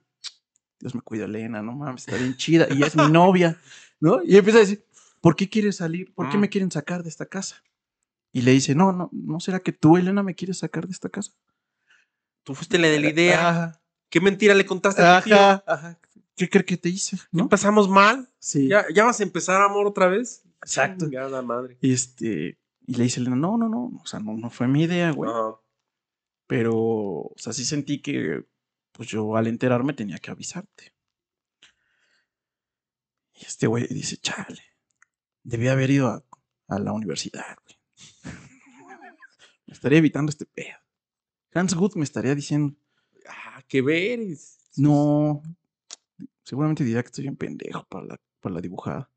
Speaker 1: Dios me cuida, Elena, no mames, está bien chida. Y es mi novia, ¿no? Y empieza a decir, ¿por qué quieres salir? ¿Por qué
Speaker 2: Mm.
Speaker 1: me quieren sacar de esta casa? Y le dice, no, no, ¿no será que tú, Elena, me quieres sacar de esta casa?
Speaker 2: Tú fuiste la de la idea.
Speaker 1: Ajá,
Speaker 2: ¿Qué mentira le contaste a tu tío?
Speaker 1: ajá. ¿Qué crees que te hice?
Speaker 2: ¿No
Speaker 1: ¿No?
Speaker 2: empezamos mal?
Speaker 1: Sí.
Speaker 2: ¿Ya, ¿Ya vas a empezar, amor, otra vez?
Speaker 1: Exacto.
Speaker 2: Chingada madre.
Speaker 1: Y este, y le dice Elena, no, no, no, o sea, no, no fue mi idea, güey.
Speaker 2: Ajá.
Speaker 1: Pero, o sea, sí sentí que, pues yo al enterarme tenía que avisarte. Y este güey dice, chale, debí haber ido a, a la universidad, güey. Me estaría evitando este pedo. Hans Gut me estaría diciendo,
Speaker 2: Ah, qué ver.
Speaker 1: no, seguramente dirá que estoy bien pendejo para la, para la dibujada.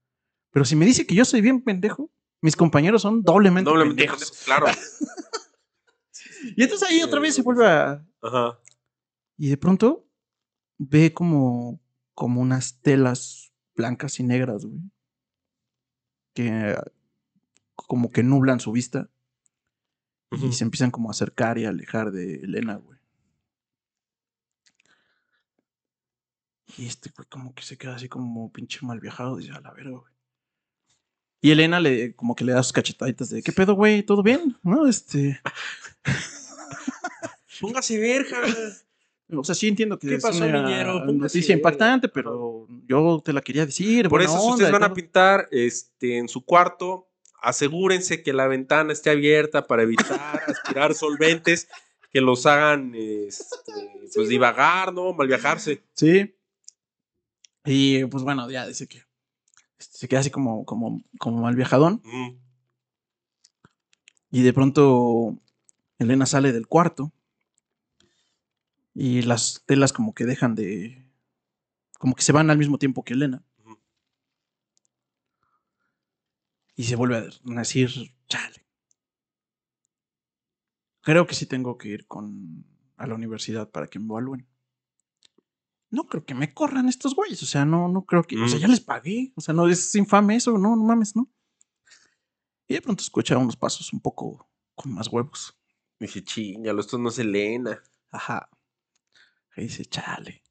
Speaker 1: Pero si me dice que yo soy bien pendejo, mis compañeros son doblemente,
Speaker 2: Doblemente
Speaker 1: pendejos.
Speaker 2: pendejo, claro.
Speaker 1: Y entonces ahí otra vez se vuelve a,
Speaker 2: Ajá.
Speaker 1: Y de pronto ve como, como unas telas blancas y negras, güey. Que como que nublan su vista Y se empiezan como a acercar y a alejar de Elena, güey. Y este güey como que se queda así como pinche mal viajado, dice, a la verga, güey. Y Elena le, como que le da sus cachetaditas de, ¿qué pedo, güey? ¿Todo bien? ¿No? Este...
Speaker 2: Póngase verja.
Speaker 1: O sea, sí entiendo que
Speaker 2: ¿Qué
Speaker 1: es
Speaker 2: pasó,
Speaker 1: una
Speaker 2: niñero?
Speaker 1: Noticia impactante, pero yo te la quería decir.
Speaker 2: Por eso, si ustedes van a pintar este, en su cuarto, asegúrense que la ventana esté abierta para evitar aspirar solventes que los hagan este, pues, divagar, ¿no? Mal viajarse.
Speaker 1: Sí. Y pues bueno, ya dice que se queda así como, como, como mal viajadón.
Speaker 2: Mm.
Speaker 1: Y de pronto Elena sale del cuarto. Y las telas como que dejan de. Como que se van al mismo tiempo que Elena. Y se vuelve a decir, chale. Creo que sí tengo que ir con a la universidad para que me evalúen. No creo que me corran estos güeyes. O sea, no, no creo que. O sea,
Speaker 2: Mm.
Speaker 1: ya les pagué. O sea, no es infame eso, no, no mames, ¿no? Y de pronto escucha unos pasos un poco con más huevos.
Speaker 2: Dije, chingalo, esto no es Elena.
Speaker 1: Ajá. Ahí dice, chale.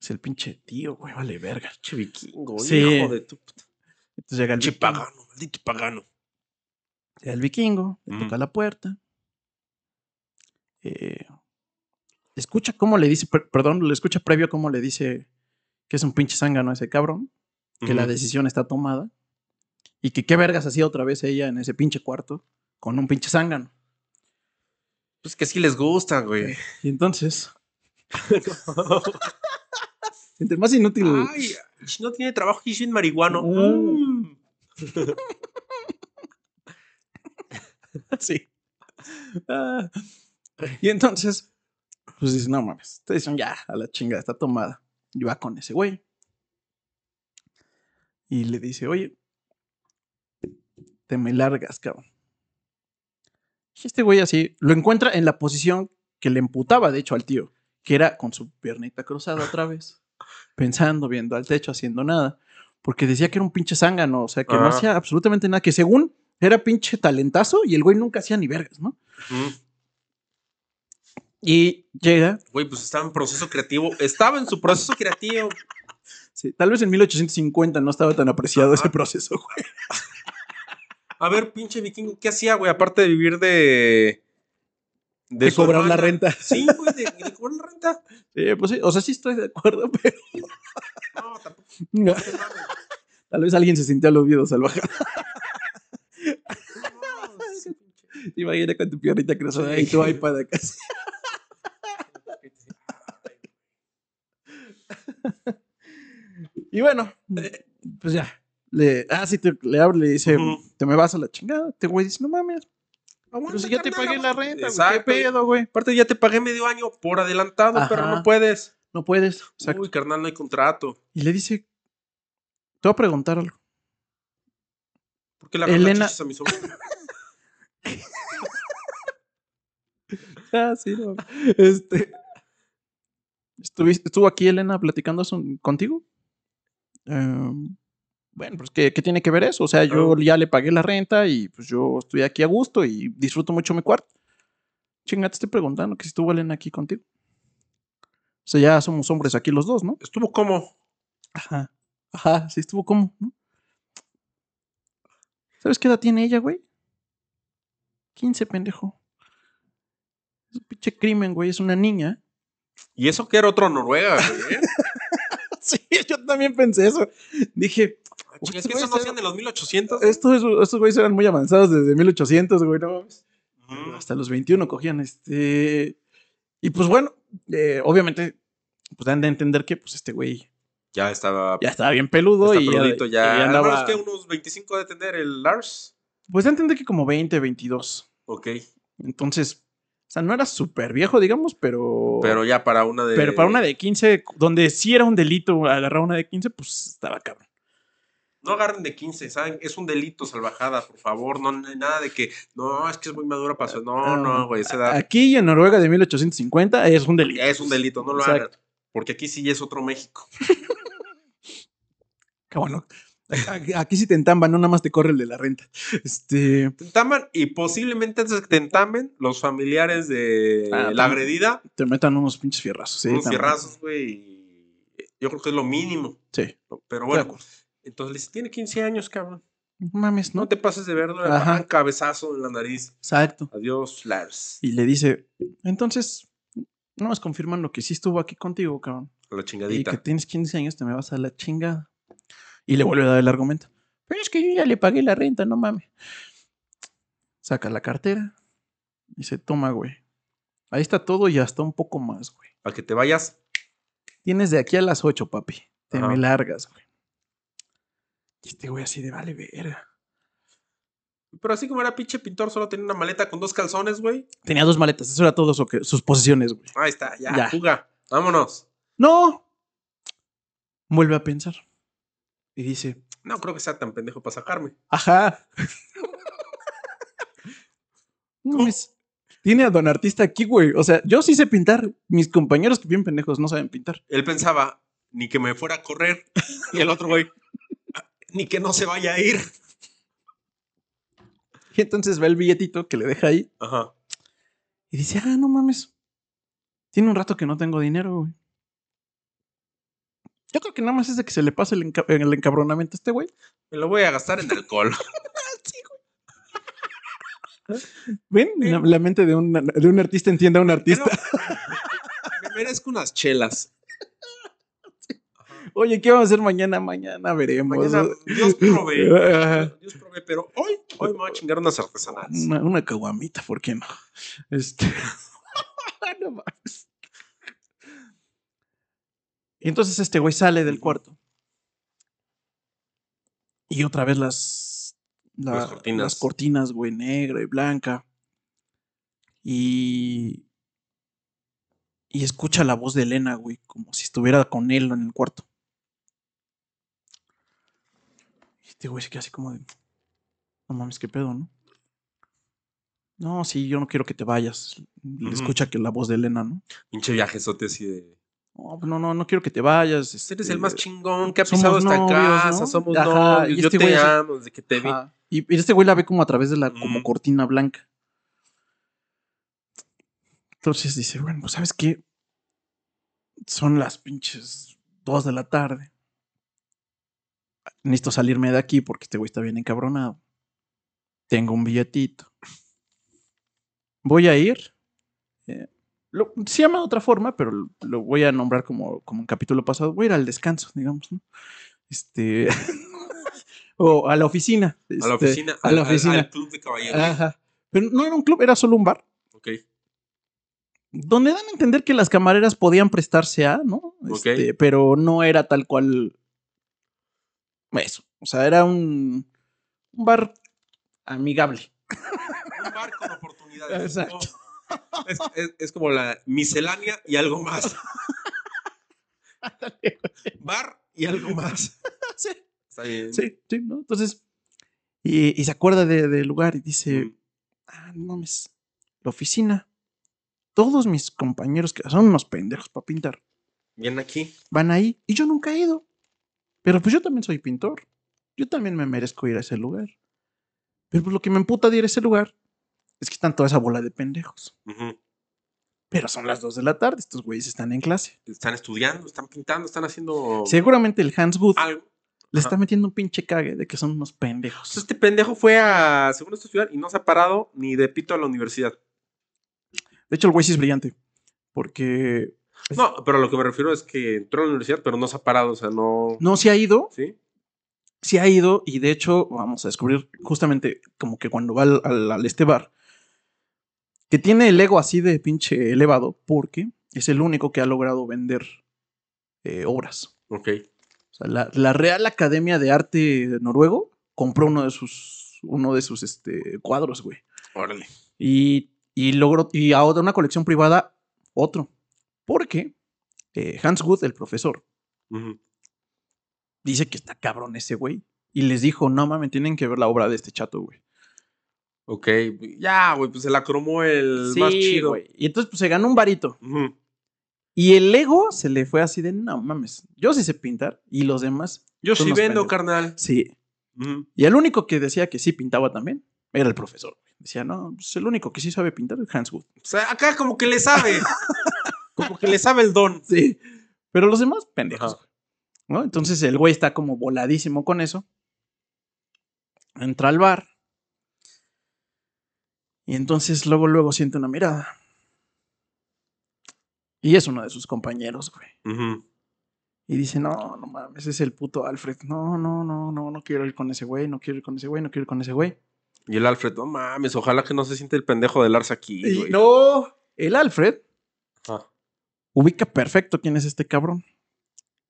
Speaker 1: Es el pinche tío, güey, vale verga.
Speaker 2: Che vikingo,
Speaker 1: Sí.
Speaker 2: hijo de tu puta.
Speaker 1: Entonces llega el vikingo.
Speaker 2: pagano, maldito pagano.
Speaker 1: Llega el vikingo, le
Speaker 2: Ujú.
Speaker 1: toca la puerta. eh, escucha cómo le dice, per- perdón, le escucha previo cómo le dice que es un pinche zángano ese cabrón, que la decisión está tomada y que qué vergas hacía otra vez ella en ese pinche cuarto con un pinche zángano.
Speaker 2: Pues que sí les gusta, güey.
Speaker 1: Y entonces, entre más inútil.
Speaker 2: Ay, si no tiene trabajo y es bien marihuano.
Speaker 1: Mm.
Speaker 2: Mm.
Speaker 1: Sí. Ah, y entonces, pues dice, no mames, esta decisión ya, a la chingada, está tomada. Y va con ese güey. Y le dice, oye, te me largas, cabrón. Y este güey así, lo encuentra en la posición que le emputaba, de hecho, al tío, que era con su piernita cruzada otra vez, pensando, viendo al techo, haciendo nada. Porque decía que era un pinche zángano, o sea, que no hacía absolutamente nada, que según era pinche talentazo y el güey nunca hacía ni vergas, ¿no?
Speaker 2: Mm.
Speaker 1: Y llega,
Speaker 2: Güey, pues estaba en proceso creativo. Estaba en su proceso creativo.
Speaker 1: sí, tal vez en 1850 no estaba tan apreciado ese proceso, güey.
Speaker 2: A ver, pinche vikingo, ¿qué hacía, güey? Aparte de vivir de.
Speaker 1: De cobrar la renta.
Speaker 2: Sí, güey, de, de cobrar la renta.
Speaker 1: Sí, pues sí, o sea, sí estoy de acuerdo, pero
Speaker 2: No, tampoco.
Speaker 1: no,
Speaker 2: te
Speaker 1: tal vez alguien se sintió aludido salvaje.
Speaker 2: No.
Speaker 1: Te imaginas con tu piernita cruzada
Speaker 2: Sí.
Speaker 1: y tu iPad acá. así. Y bueno, pues ya. Le, ah, sí, te- le habla y le dice, te me vas a la chingada. Este güey dice, no mames,
Speaker 2: Aguanta,
Speaker 1: pero si ya te pagué la renta, güey,
Speaker 2: Exacto.
Speaker 1: ¿qué pedo, güey?
Speaker 2: Aparte, ya te pagué medio año por adelantado, pero no puedes.
Speaker 1: No puedes. Exacto.
Speaker 2: Uy, carnal, no hay contrato.
Speaker 1: Y le dice, te voy a preguntar algo.
Speaker 2: ¿Por qué la
Speaker 1: Elena-
Speaker 2: a mi sobrino?
Speaker 1: Ah, sí, no. Este. ¿estuviste- ¿Estuvo aquí Elena platicando contigo? Em, bueno, pues ¿qué, qué tiene que ver eso? O sea, yo ya le pagué la renta y pues yo estoy aquí a gusto y disfruto mucho mi cuarto. Chinga, te estoy preguntando que si estuvo Elena aquí contigo. O sea, ya somos hombres aquí los dos, ¿no?
Speaker 2: Estuvo como.
Speaker 1: Ajá. Ajá, sí estuvo como, ¿no? ¿Sabes qué edad tiene ella, güey? 15, pendejo. Es un pinche crimen, güey. Es una niña.
Speaker 2: Y eso que era otro Noruega, güey. ¿eh?
Speaker 1: Sí, yo también pensé eso. Dije,
Speaker 2: Es que eso
Speaker 1: güeyes
Speaker 2: no
Speaker 1: eran-
Speaker 2: hacían en los 1800.
Speaker 1: estos, estos güeyes eran muy avanzados desde 1800, güey. No mames.
Speaker 2: Ujú.
Speaker 1: Hasta los 21 cogían este. Y pues bueno, eh, obviamente, pues dan de entender que pues este güey
Speaker 2: Ya estaba.
Speaker 1: ya estaba bien peludo y,
Speaker 2: peludito
Speaker 1: y
Speaker 2: ya.
Speaker 1: andaba.
Speaker 2: Andaba... que unos 25 de tener el Lars.
Speaker 1: Pues da a entender que como 20, 22.
Speaker 2: Ok.
Speaker 1: Entonces, o sea, no era súper viejo, digamos, pero.
Speaker 2: Pero ya para una de.
Speaker 1: Pero para una de 15, donde sí era un delito agarrar una de 15, pues estaba cabrón.
Speaker 2: No agarren de 15, ¿saben? Es un delito, salvajada, por favor. No, hay nada de que. No, es que es muy madura para eso. No, no, güey. Esa edad.
Speaker 1: Aquí en Noruega de 1850 es un delito.
Speaker 2: Es un delito, no lo
Speaker 1: Exacto.
Speaker 2: hagan. Porque aquí sí es otro México.
Speaker 1: Que bueno, Aquí, sí te entamban, no nada más te corre el de la renta. Este.
Speaker 2: Te entaman y posiblemente antes que te entamen, los familiares de
Speaker 1: Ah,
Speaker 2: la agredida,
Speaker 1: Te metan unos pinches fierrazos. Sí,
Speaker 2: unos
Speaker 1: también.
Speaker 2: fierrazos, güey. Yo creo que es lo mínimo.
Speaker 1: Sí.
Speaker 2: Pero bueno. Entonces le dice, tiene 15 años, cabrón.
Speaker 1: No mames,
Speaker 2: No
Speaker 1: ¿no?
Speaker 2: te pases de verlo, dan cabezazo en la nariz.
Speaker 1: Exacto.
Speaker 2: Adiós, Lars.
Speaker 1: Y le dice, entonces, no más confirmando que sí estuvo aquí contigo, cabrón.
Speaker 2: A la
Speaker 1: Y
Speaker 2: chingadita.
Speaker 1: que tienes 15 años, te me vas a la chingada. Y le vuelve a dar el argumento. Pero es que yo ya le pagué la renta, no mames. Saca la cartera. Dice, toma, güey. Ahí está todo y hasta un poco más, güey.
Speaker 2: Para que te vayas.
Speaker 1: Tienes de aquí a las 8, papi. Te
Speaker 2: Ajá.
Speaker 1: me largas, güey. Y este güey así de vale verga.
Speaker 2: Pero así como era pinche pintor, solo tenía una maleta con dos calzones, güey.
Speaker 1: Tenía dos maletas, eso era todo sus posesiones, güey.
Speaker 2: Ahí está, ya,
Speaker 1: Ya.
Speaker 2: fuga. Vámonos.
Speaker 1: ¡No! Vuelve a pensar. Y dice,
Speaker 2: No creo que sea tan pendejo para sacarme.
Speaker 1: ajá. No mames, Tiene a don artista aquí, güey. O sea, yo sí sé pintar. Mis compañeros que bien pendejos no saben pintar.
Speaker 2: Él pensaba, ni que me fuera a correr. Y el otro, güey, ni que no se vaya a ir.
Speaker 1: Y entonces ve el billetito que le deja ahí
Speaker 2: Ajá.
Speaker 1: y dice, ah, no mames. Tiene un rato que no tengo dinero, güey. Yo creo que nada más es de que se le pase el, enca- el encabronamiento a este güey.
Speaker 2: Me lo voy a gastar en alcohol.
Speaker 1: ¿Ven? La, la mente de un, de un artista entiende a un artista.
Speaker 2: me merezco unas chelas.
Speaker 1: Oye, ¿qué vamos a hacer mañana? Mañana veremos.
Speaker 2: Mañana Dios provee. Dios provee, pero hoy, hoy me voy a chingar unas artesanales.
Speaker 1: Una, una caguamita, ¿por qué no? Este. no. Y entonces este güey sale del cuarto. Y otra vez las. la-
Speaker 2: Las cortinas.
Speaker 1: las cortinas, güey, negra y blanca. Y. Y escucha la voz de Elena, güey, como si estuviera con él en el cuarto. Y este güey se queda así como de. No mames, qué pedo, ¿no? No, sí, yo no quiero que te vayas. Le escucha que la voz de Elena, ¿no?
Speaker 2: Pinche viajezote así de.
Speaker 1: No, pues no, no, no quiero que te vayas.
Speaker 2: Eres
Speaker 1: este,
Speaker 2: el más chingón que ha pisado esta
Speaker 1: novios,
Speaker 2: casa,
Speaker 1: ¿no?
Speaker 2: somos
Speaker 1: Ajá,
Speaker 2: novios,
Speaker 1: y
Speaker 2: yo
Speaker 1: este
Speaker 2: te amo desde que te vi.
Speaker 1: Ajá. Y, y este güey la ve como a través de la como cortina blanca. Entonces dice, bueno, pues sabes qué? Son las pinches dos de la tarde. Necesito salirme de aquí porque este güey está bien encabronado. Tengo un billetito. Voy a ir. eh, lo- se llama de otra forma, pero lo, voy a nombrar como, como en capítulo pasado. Voy a ir al descanso, digamos, ¿no? Este. o a la oficina.
Speaker 2: A la
Speaker 1: este,
Speaker 2: oficina.
Speaker 1: A la oficina.
Speaker 2: Al, club de caballeros.
Speaker 1: Ajá. Pero no era un club, era solo un bar.
Speaker 2: Ok.
Speaker 1: Donde dan a entender que las camareras podían prestarse a, ¿no? Este, pero no era tal cual. Eso. O sea, era un, un bar amigable.
Speaker 2: Un bar con oportunidades.
Speaker 1: Exacto.
Speaker 2: ¿no? Es, es- es como la miscelánea y algo más. Bar y algo más.
Speaker 1: sí,
Speaker 2: Está bien.
Speaker 1: sí, sí, ¿no? Entonces, y, y se acuerda de- del lugar y dice,
Speaker 2: Mm.
Speaker 1: ah, no mames, la oficina. Todos mis compañeros que son unos pendejos para pintar
Speaker 2: Bien aquí.
Speaker 1: van ahí y yo nunca he ido. Pero pues yo también soy pintor. Yo también me merezco ir a ese lugar. Pero pues lo que me emputa de ir a ese lugar es que están toda esa bola de pendejos. Pero son las 2 de la tarde, estos güeyes están en clase.
Speaker 2: Están estudiando, están pintando, están haciendo
Speaker 1: Seguramente el Hans Good
Speaker 2: algo.
Speaker 1: le está metiendo un pinche cague de que son unos pendejos.
Speaker 2: Entonces, este pendejo fue a, según esto, estudiar y no se ha parado ni de pito a la universidad.
Speaker 1: De hecho, el güey sí es brillante. Porque
Speaker 2: No, pero lo que me refiero es que entró a la universidad, pero no se ha parado, o sea, no.
Speaker 1: no se ha ido,
Speaker 2: ¿Sí?
Speaker 1: sí ha ido y de hecho vamos a descubrir justamente como que cuando va al, al- al este bar, que tiene el ego así de pinche elevado porque es el único que ha logrado vender eh, obras.
Speaker 2: Ok.
Speaker 1: O sea, la, la Real Academia de Arte Noruego compró uno de sus, uno de sus este, cuadros, güey.
Speaker 2: Órale.
Speaker 1: Y, y logró, y a otra- una colección privada, otro. Porque eh, Hans Wood, el profesor, dice que está cabrón ese güey. Y les dijo, no mames, tienen que ver la obra de este chato, güey.
Speaker 2: Ok. Ya, güey, pues se la cromó el
Speaker 1: Sí,
Speaker 2: más chido.
Speaker 1: güey. Y entonces pues se ganó un varito. Y el ego se le fue así de, no mames, yo sí sé pintar y los demás.
Speaker 2: Yo sí vendo,
Speaker 1: pendejos".
Speaker 2: carnal.
Speaker 1: Sí. Y el único que decía que sí pintaba también era el profesor. Decía, no, pues el único que sí sabe pintar es Hans Wood.
Speaker 2: O sea, acá como que le sabe. como que le sabe el don.
Speaker 1: Sí. Pero los demás, pendejos.
Speaker 2: Ajá.
Speaker 1: güey. ¿No? Entonces el güey está como voladísimo con eso. Entra al bar. Y entonces luego, luego siente una mirada. Y es uno de sus compañeros, güey. Y dice, no, no mames, es el puto Alfred. No, no, no, no, no quiero ir con ese güey, no quiero ir con ese güey, no quiero ir con ese güey.
Speaker 2: Y el Alfred, no mames, ojalá que no se siente el pendejo de Lars aquí,
Speaker 1: Y no, el Alfred
Speaker 2: Ah,
Speaker 1: ubica perfecto quién es este cabrón.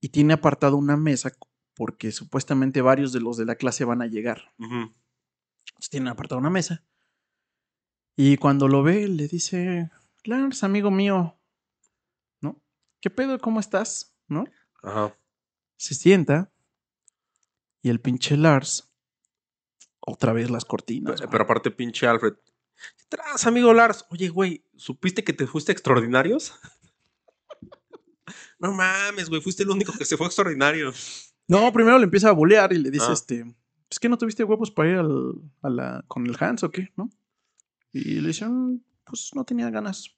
Speaker 1: Y tiene apartado una mesa porque supuestamente varios de los de la clase van a llegar.
Speaker 2: ujú.
Speaker 1: Entonces tienen apartado una mesa. Y cuando lo ve, le dice, Lars, amigo mío, ¿no? ¿Qué pedo? ¿Cómo estás? ¿No?
Speaker 2: Ajá.
Speaker 1: Se sienta y el pinche Lars, otra vez las cortinas.
Speaker 2: Pero, aparte, pinche Alfred. ¿Qué traes, amigo Lars? Oye, güey, ¿supiste que te fuiste a extraordinarios? No mames, güey, fuiste el único que se fue extraordinario.
Speaker 1: No, primero le empieza a bolear y le dice,
Speaker 2: Ah.
Speaker 1: este, es que no tuviste huevos para ir al- a la, con el Hans o qué, ¿no? Y le dice, "Mm, pues no tenía ganas.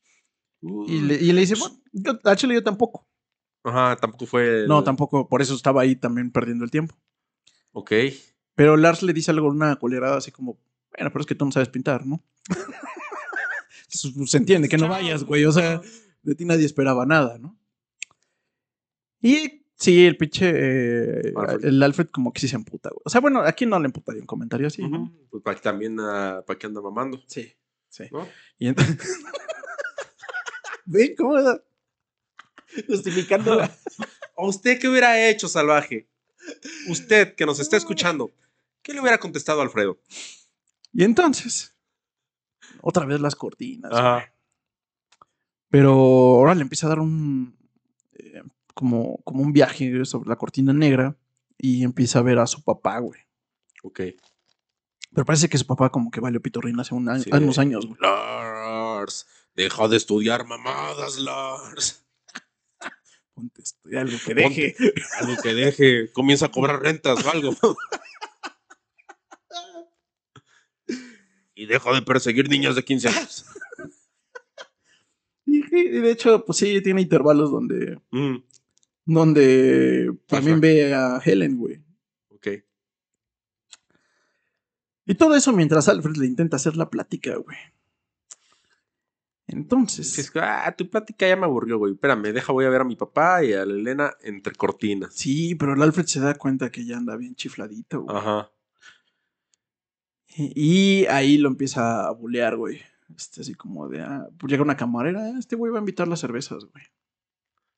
Speaker 1: Y le, y le dice, bueno, yo, a Chile yo tampoco.
Speaker 2: Ajá, tampoco fue. el-
Speaker 1: No, tampoco, por eso estaba ahí también perdiendo el tiempo.
Speaker 2: Ok.
Speaker 1: Pero Lars le dice algo, una colerada así como, bueno, pero es que tú no sabes pintar, ¿no? Se entiende que no vayas, güey, o sea, de ti nadie esperaba nada, ¿no? Y sí, el pinche, eh,
Speaker 2: Alfred.
Speaker 1: el Alfred como que sí se emputa, güey. O sea, bueno, aquí no le emputaría un comentario así.
Speaker 2: Pues para que también, ah, para que anda mamando,
Speaker 1: Sí, sí.
Speaker 2: ¿no?
Speaker 1: Y entonces... ¿Ven cómo era? Justificando la...
Speaker 2: ¿A usted qué hubiera hecho, salvaje? Usted que nos está escuchando, ¿qué le hubiera contestado a Alfredo?
Speaker 1: Y entonces, otra vez las cortinas. Pero ahora le empieza a dar un. Como, como un viaje sobre la cortina negra y empieza a ver a su papá, güey.
Speaker 2: Ok.
Speaker 1: Pero parece que su papá, como que valió pitorrín hace un año-
Speaker 2: Sí.
Speaker 1: unos años, güey.
Speaker 2: Lars, deja de estudiar mamadas, Lars.
Speaker 1: Ponte a estudiar algo que
Speaker 2: Ponte-
Speaker 1: deje.
Speaker 2: Algo que deje, comienza a cobrar rentas o algo. y deja de perseguir niñas de 15 años.
Speaker 1: Y, y de hecho, pues sí, tiene intervalos donde.
Speaker 2: Mm,
Speaker 1: Donde también ve a Helen, güey.
Speaker 2: ok.
Speaker 1: Y todo eso mientras Alfred le intenta hacer la plática, güey. Entonces.
Speaker 2: Ah, tu plática ya me aburrió, güey. Espérame, deja, voy a ver a mi papá y a la Elena entre cortinas.
Speaker 1: Sí, pero el Alfred se da cuenta que ya anda bien chifladito, güey.
Speaker 2: Ajá.
Speaker 1: Y ahí lo empieza a bulear, güey. Este, así como de, ah, pues llega una camarera, "Ah, este güey va a invitar las cervezas, güey.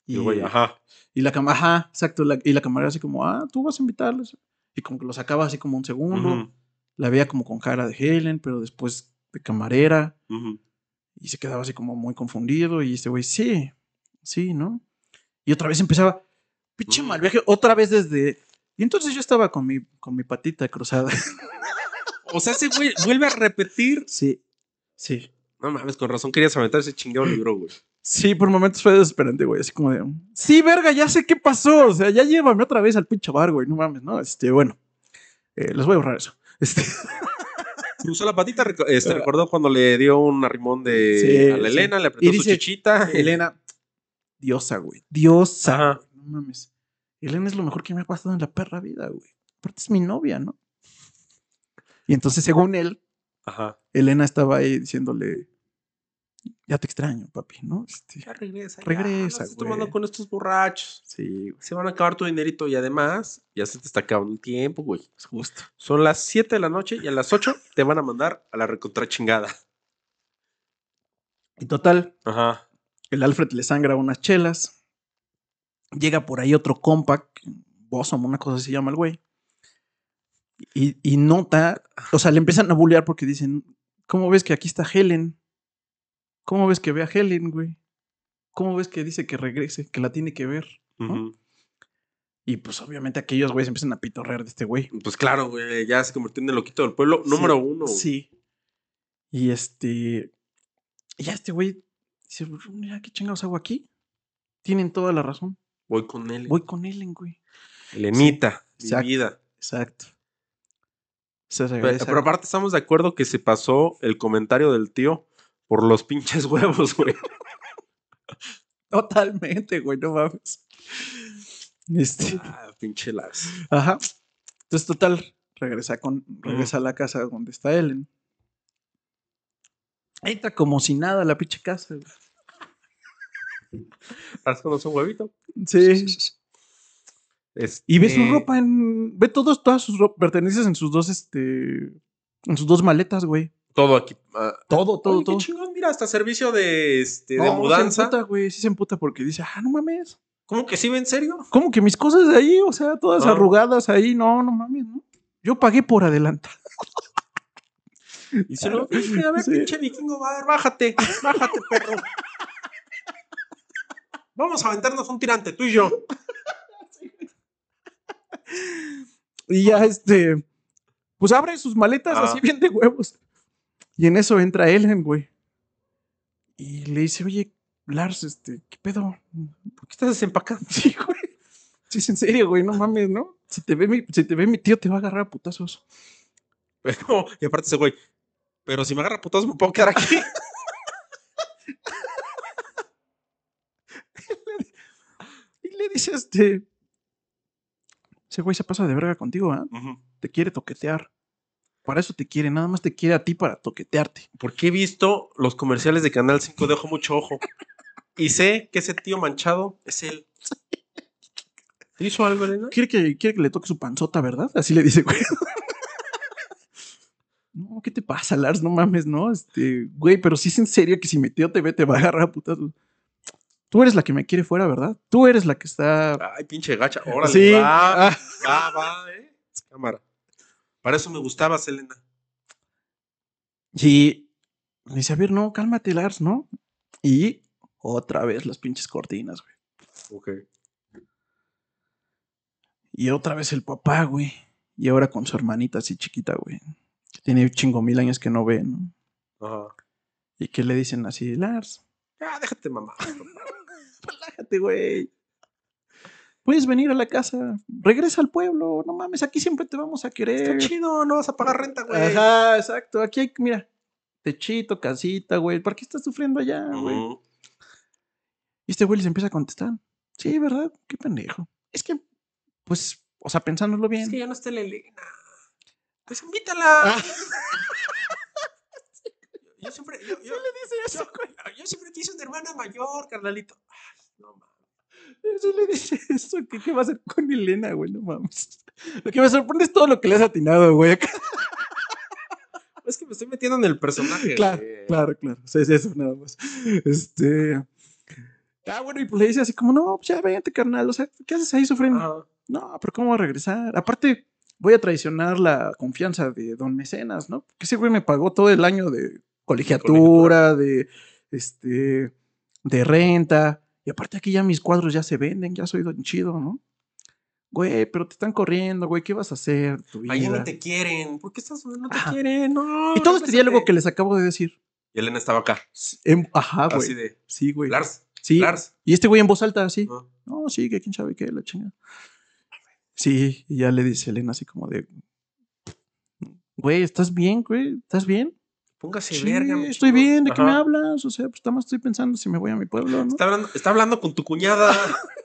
Speaker 2: Y, güey, ajá.
Speaker 1: y la camarera, ajá, exacto, la- y la camarera así como, ah, tú vas a invitarlas. Y como que lo sacaba así como un segundo, la veía como con cara de Helen, pero después de camarera, y se quedaba así como muy confundido, y este güey, sí, sí, ¿no? Y otra vez empezaba, pinche mal viaje, otra vez desde... Y entonces yo estaba con mi, con mi patita cruzada.
Speaker 2: O sea, ese güey vuelve a repetir.
Speaker 1: sí, sí.
Speaker 2: No mames, con razón querías aventar ese chingado libro, güey.
Speaker 1: Sí, por momentos fue desesperante, güey. Así como de. Sí, verga, ya sé qué pasó. O sea, ya llévame otra vez al pinche bar, güey. No mames, ¿no? Este, bueno. eh, les voy a borrar eso. Este,
Speaker 2: Cruzó la patita, este, recordó cuando le dio un arrimón de
Speaker 1: Sí,
Speaker 2: a la
Speaker 1: sí.
Speaker 2: Elena, le apretó
Speaker 1: Y
Speaker 2: su chichita.
Speaker 1: Elena, diosa, güey. Diosa.
Speaker 2: Ajá.
Speaker 1: No mames. Elena es lo mejor que me ha pasado en la perra vida, güey. Aparte es mi novia, ¿no? Y entonces, según él,
Speaker 2: Ajá.
Speaker 1: Elena estaba ahí diciéndole. Ya te extraño, papi, ¿no? Este,
Speaker 2: Ya regresa. ya,
Speaker 1: Regresa,
Speaker 2: no estés tomando con estos borrachos.
Speaker 1: sí, güey,
Speaker 2: Se van a acabar tu dinerito y además ya se te está acabando el tiempo, güey.
Speaker 1: es justo.
Speaker 2: Son las 7 de la noche y a las 8 te van a mandar a la recontra chingada.
Speaker 1: Y total,
Speaker 2: Ajá.
Speaker 1: El Alfred le sangra unas chelas. Llega por ahí otro compa, Bosom, una cosa así se llama el güey. Y, y nota, o sea, le empiezan a bullear porque dicen, ¿cómo ves que aquí está Helen? ¿Cómo ves que ve a Helen, güey? ¿Cómo ves que dice que regrese, que la tiene que ver? Y pues obviamente aquellos güeyes empiezan a pitorrear de este güey.
Speaker 2: Pues claro, güey, ya se convirtió en el loquito del pueblo número uno. güey.
Speaker 1: Sí. Y este. Ya este güey dice, mira, ¿qué chingados hago aquí? Tienen toda la razón.
Speaker 2: Voy con él.
Speaker 1: Voy con Ellen, güey.
Speaker 2: Elenita, mi
Speaker 1: exacto.
Speaker 2: vida.
Speaker 1: Exacto. Se
Speaker 2: pero aparte estamos de acuerdo que se pasó el comentario del tío por los pinches huevos, güey.
Speaker 1: Totalmente, güey, no mames. Este,
Speaker 2: Ah, pinche Lars.
Speaker 1: ajá. Entonces, total, regresa con, regresa a la casa donde está Ellen. Entra como si nada a la pinche casa. güey.
Speaker 2: Lars conoce un huevito.
Speaker 1: Sí.
Speaker 2: Este,
Speaker 1: Y ve su ropa en. Ve todos, todas sus pertenencias en sus dos, este. En sus dos maletas, güey.
Speaker 2: Todo aquí. ah,
Speaker 1: Todo, todo,
Speaker 2: oye,
Speaker 1: todo.
Speaker 2: Qué chingón, mira, hasta servicio de, este,
Speaker 1: No,
Speaker 2: de
Speaker 1: Se
Speaker 2: mudanza.
Speaker 1: emputa, güey. Sí se emputa porque dice, ah, no mames.
Speaker 2: ¿Cómo que sí, en serio?
Speaker 1: ¿Cómo que mis cosas de ahí? O sea, todas arrugadas ahí. No, no mames, ¿no? Yo pagué por adelantado.
Speaker 2: Y si no, "Viste, a ver,
Speaker 1: Sí.
Speaker 2: pinche vikingo, a ver, bájate, bájate, perro. Vamos a aventarnos un tirante, tú y yo.
Speaker 1: Y ya, este. Pues abre sus maletas
Speaker 2: Ah.
Speaker 1: así bien de huevos. Y en eso entra Ellen, güey. Y le dice, oye, Lars, este, ¿qué pedo?
Speaker 2: ¿Por qué estás desempacando?
Speaker 1: Sí, güey. Sí, es en serio, güey, no mames, ¿no? Si te ve mi, si te ve mi tío, te va a agarrar a putazos.
Speaker 2: Pero, y aparte ese güey, pero si me agarra putazos me puedo quedar aquí.
Speaker 1: Y le dice, este. Ese güey se pasa de verga contigo, ¿ah? Te quiere toquetear. Para eso te quiere, nada más te quiere a ti para toquetearte.
Speaker 2: Porque he visto los comerciales de Canal 5 de Ojo Mucho Ojo. Y sé que ese tío manchado es él. ¿Te hizo algo, Elena?
Speaker 1: Quiere que, quiere que le toque su panzota, ¿verdad? Así le dice, güey. No, ¿qué te pasa, Lars? No mames, ¿no? Este, güey, pero sí es en serio que si mi tío te ve, te va a agarrar a putazos. Tú eres la que me quiere fuera, ¿verdad? Tú eres la que está.
Speaker 2: Ay, pinche gacha. Órale,
Speaker 1: sí.
Speaker 2: va,
Speaker 1: ah,
Speaker 2: va, va, eh. Cámara. Para eso me gustabas, Elena.
Speaker 1: Y le dice, a ver, no, cálmate, Lars, ¿no? Y otra vez las pinches cortinas, güey.
Speaker 2: Ok.
Speaker 1: Y otra vez el papá, güey. Y ahora con su hermanita así chiquita, güey. Que tiene chingo mil años que no ve, ¿no?
Speaker 2: Ajá.
Speaker 1: Y que le dicen así, Lars,
Speaker 2: Ya, déjate, mamá.
Speaker 1: relájate, güey. Puedes venir a la casa, regresa al pueblo, no mames, aquí siempre te vamos a
Speaker 2: Está
Speaker 1: querer.
Speaker 2: chido, no vas a pagar renta, güey.
Speaker 1: Ajá, exacto. Aquí hay, mira, techito, casita, güey. ¿Por qué estás sufriendo allá, güey? Y este güey les empieza a contestar. Sí, ¿verdad? Qué pendejo. Es que, pues, o sea, pensándolo bien.
Speaker 2: Es que ya no está la Elena. Pues invítala.
Speaker 1: Ah.
Speaker 2: Yo siempre, yo, yo,
Speaker 1: dice
Speaker 2: yo, yo siempre quise una hermana mayor, carnalito. Ay, no mames.
Speaker 1: Le dice eso. ¿Qué, qué va a hacer con Elena, güey? No mames. Lo que me sorprende es todo lo que le has atinado, güey.
Speaker 2: Es que me estoy metiendo en el personaje.
Speaker 1: Claro,
Speaker 2: güey.
Speaker 1: claro, claro. Sí, es eso, nada más. Este. Ah, bueno, y pues le dice así como, no, pues ya váyate, carnal. O sea, ¿qué haces ahí sufriendo? No, pero ¿cómo voy a regresar? Aparte, voy a traicionar la confianza de don Mecenas, ¿no? Que ese güey me pagó todo el año de colegiatura, de este, de renta. Y aparte aquí ya mis cuadros ya se venden, ya soy don chido, ¿no? Güey, pero te están corriendo, güey, ¿qué vas a hacer? Tu
Speaker 2: Ahí
Speaker 1: vida?
Speaker 2: no te quieren. ¿Por qué estás no te
Speaker 1: Ajá.
Speaker 2: quieren? No.
Speaker 1: y todo este diálogo que les acabo de decir.
Speaker 2: Y Elena estaba acá.
Speaker 1: em- ajá,
Speaker 2: Así
Speaker 1: güey.
Speaker 2: de.
Speaker 1: Sí, güey.
Speaker 2: Lars.
Speaker 1: Sí.
Speaker 2: Lars.
Speaker 1: Y este güey en voz alta, así.
Speaker 2: No.
Speaker 1: No, sí, que quién sabe qué, la chingada. Sí, y ya le dice Elena así como de. Güey, ¿estás bien, güey? ¿Estás bien?
Speaker 2: Póngase
Speaker 1: Sí,
Speaker 2: verga. mi
Speaker 1: estoy bien, ¿de qué me hablas? O sea, pues nada más estoy pensando si me voy a mi pueblo, ¿no?
Speaker 2: Está hablando, está hablando con tu cuñada.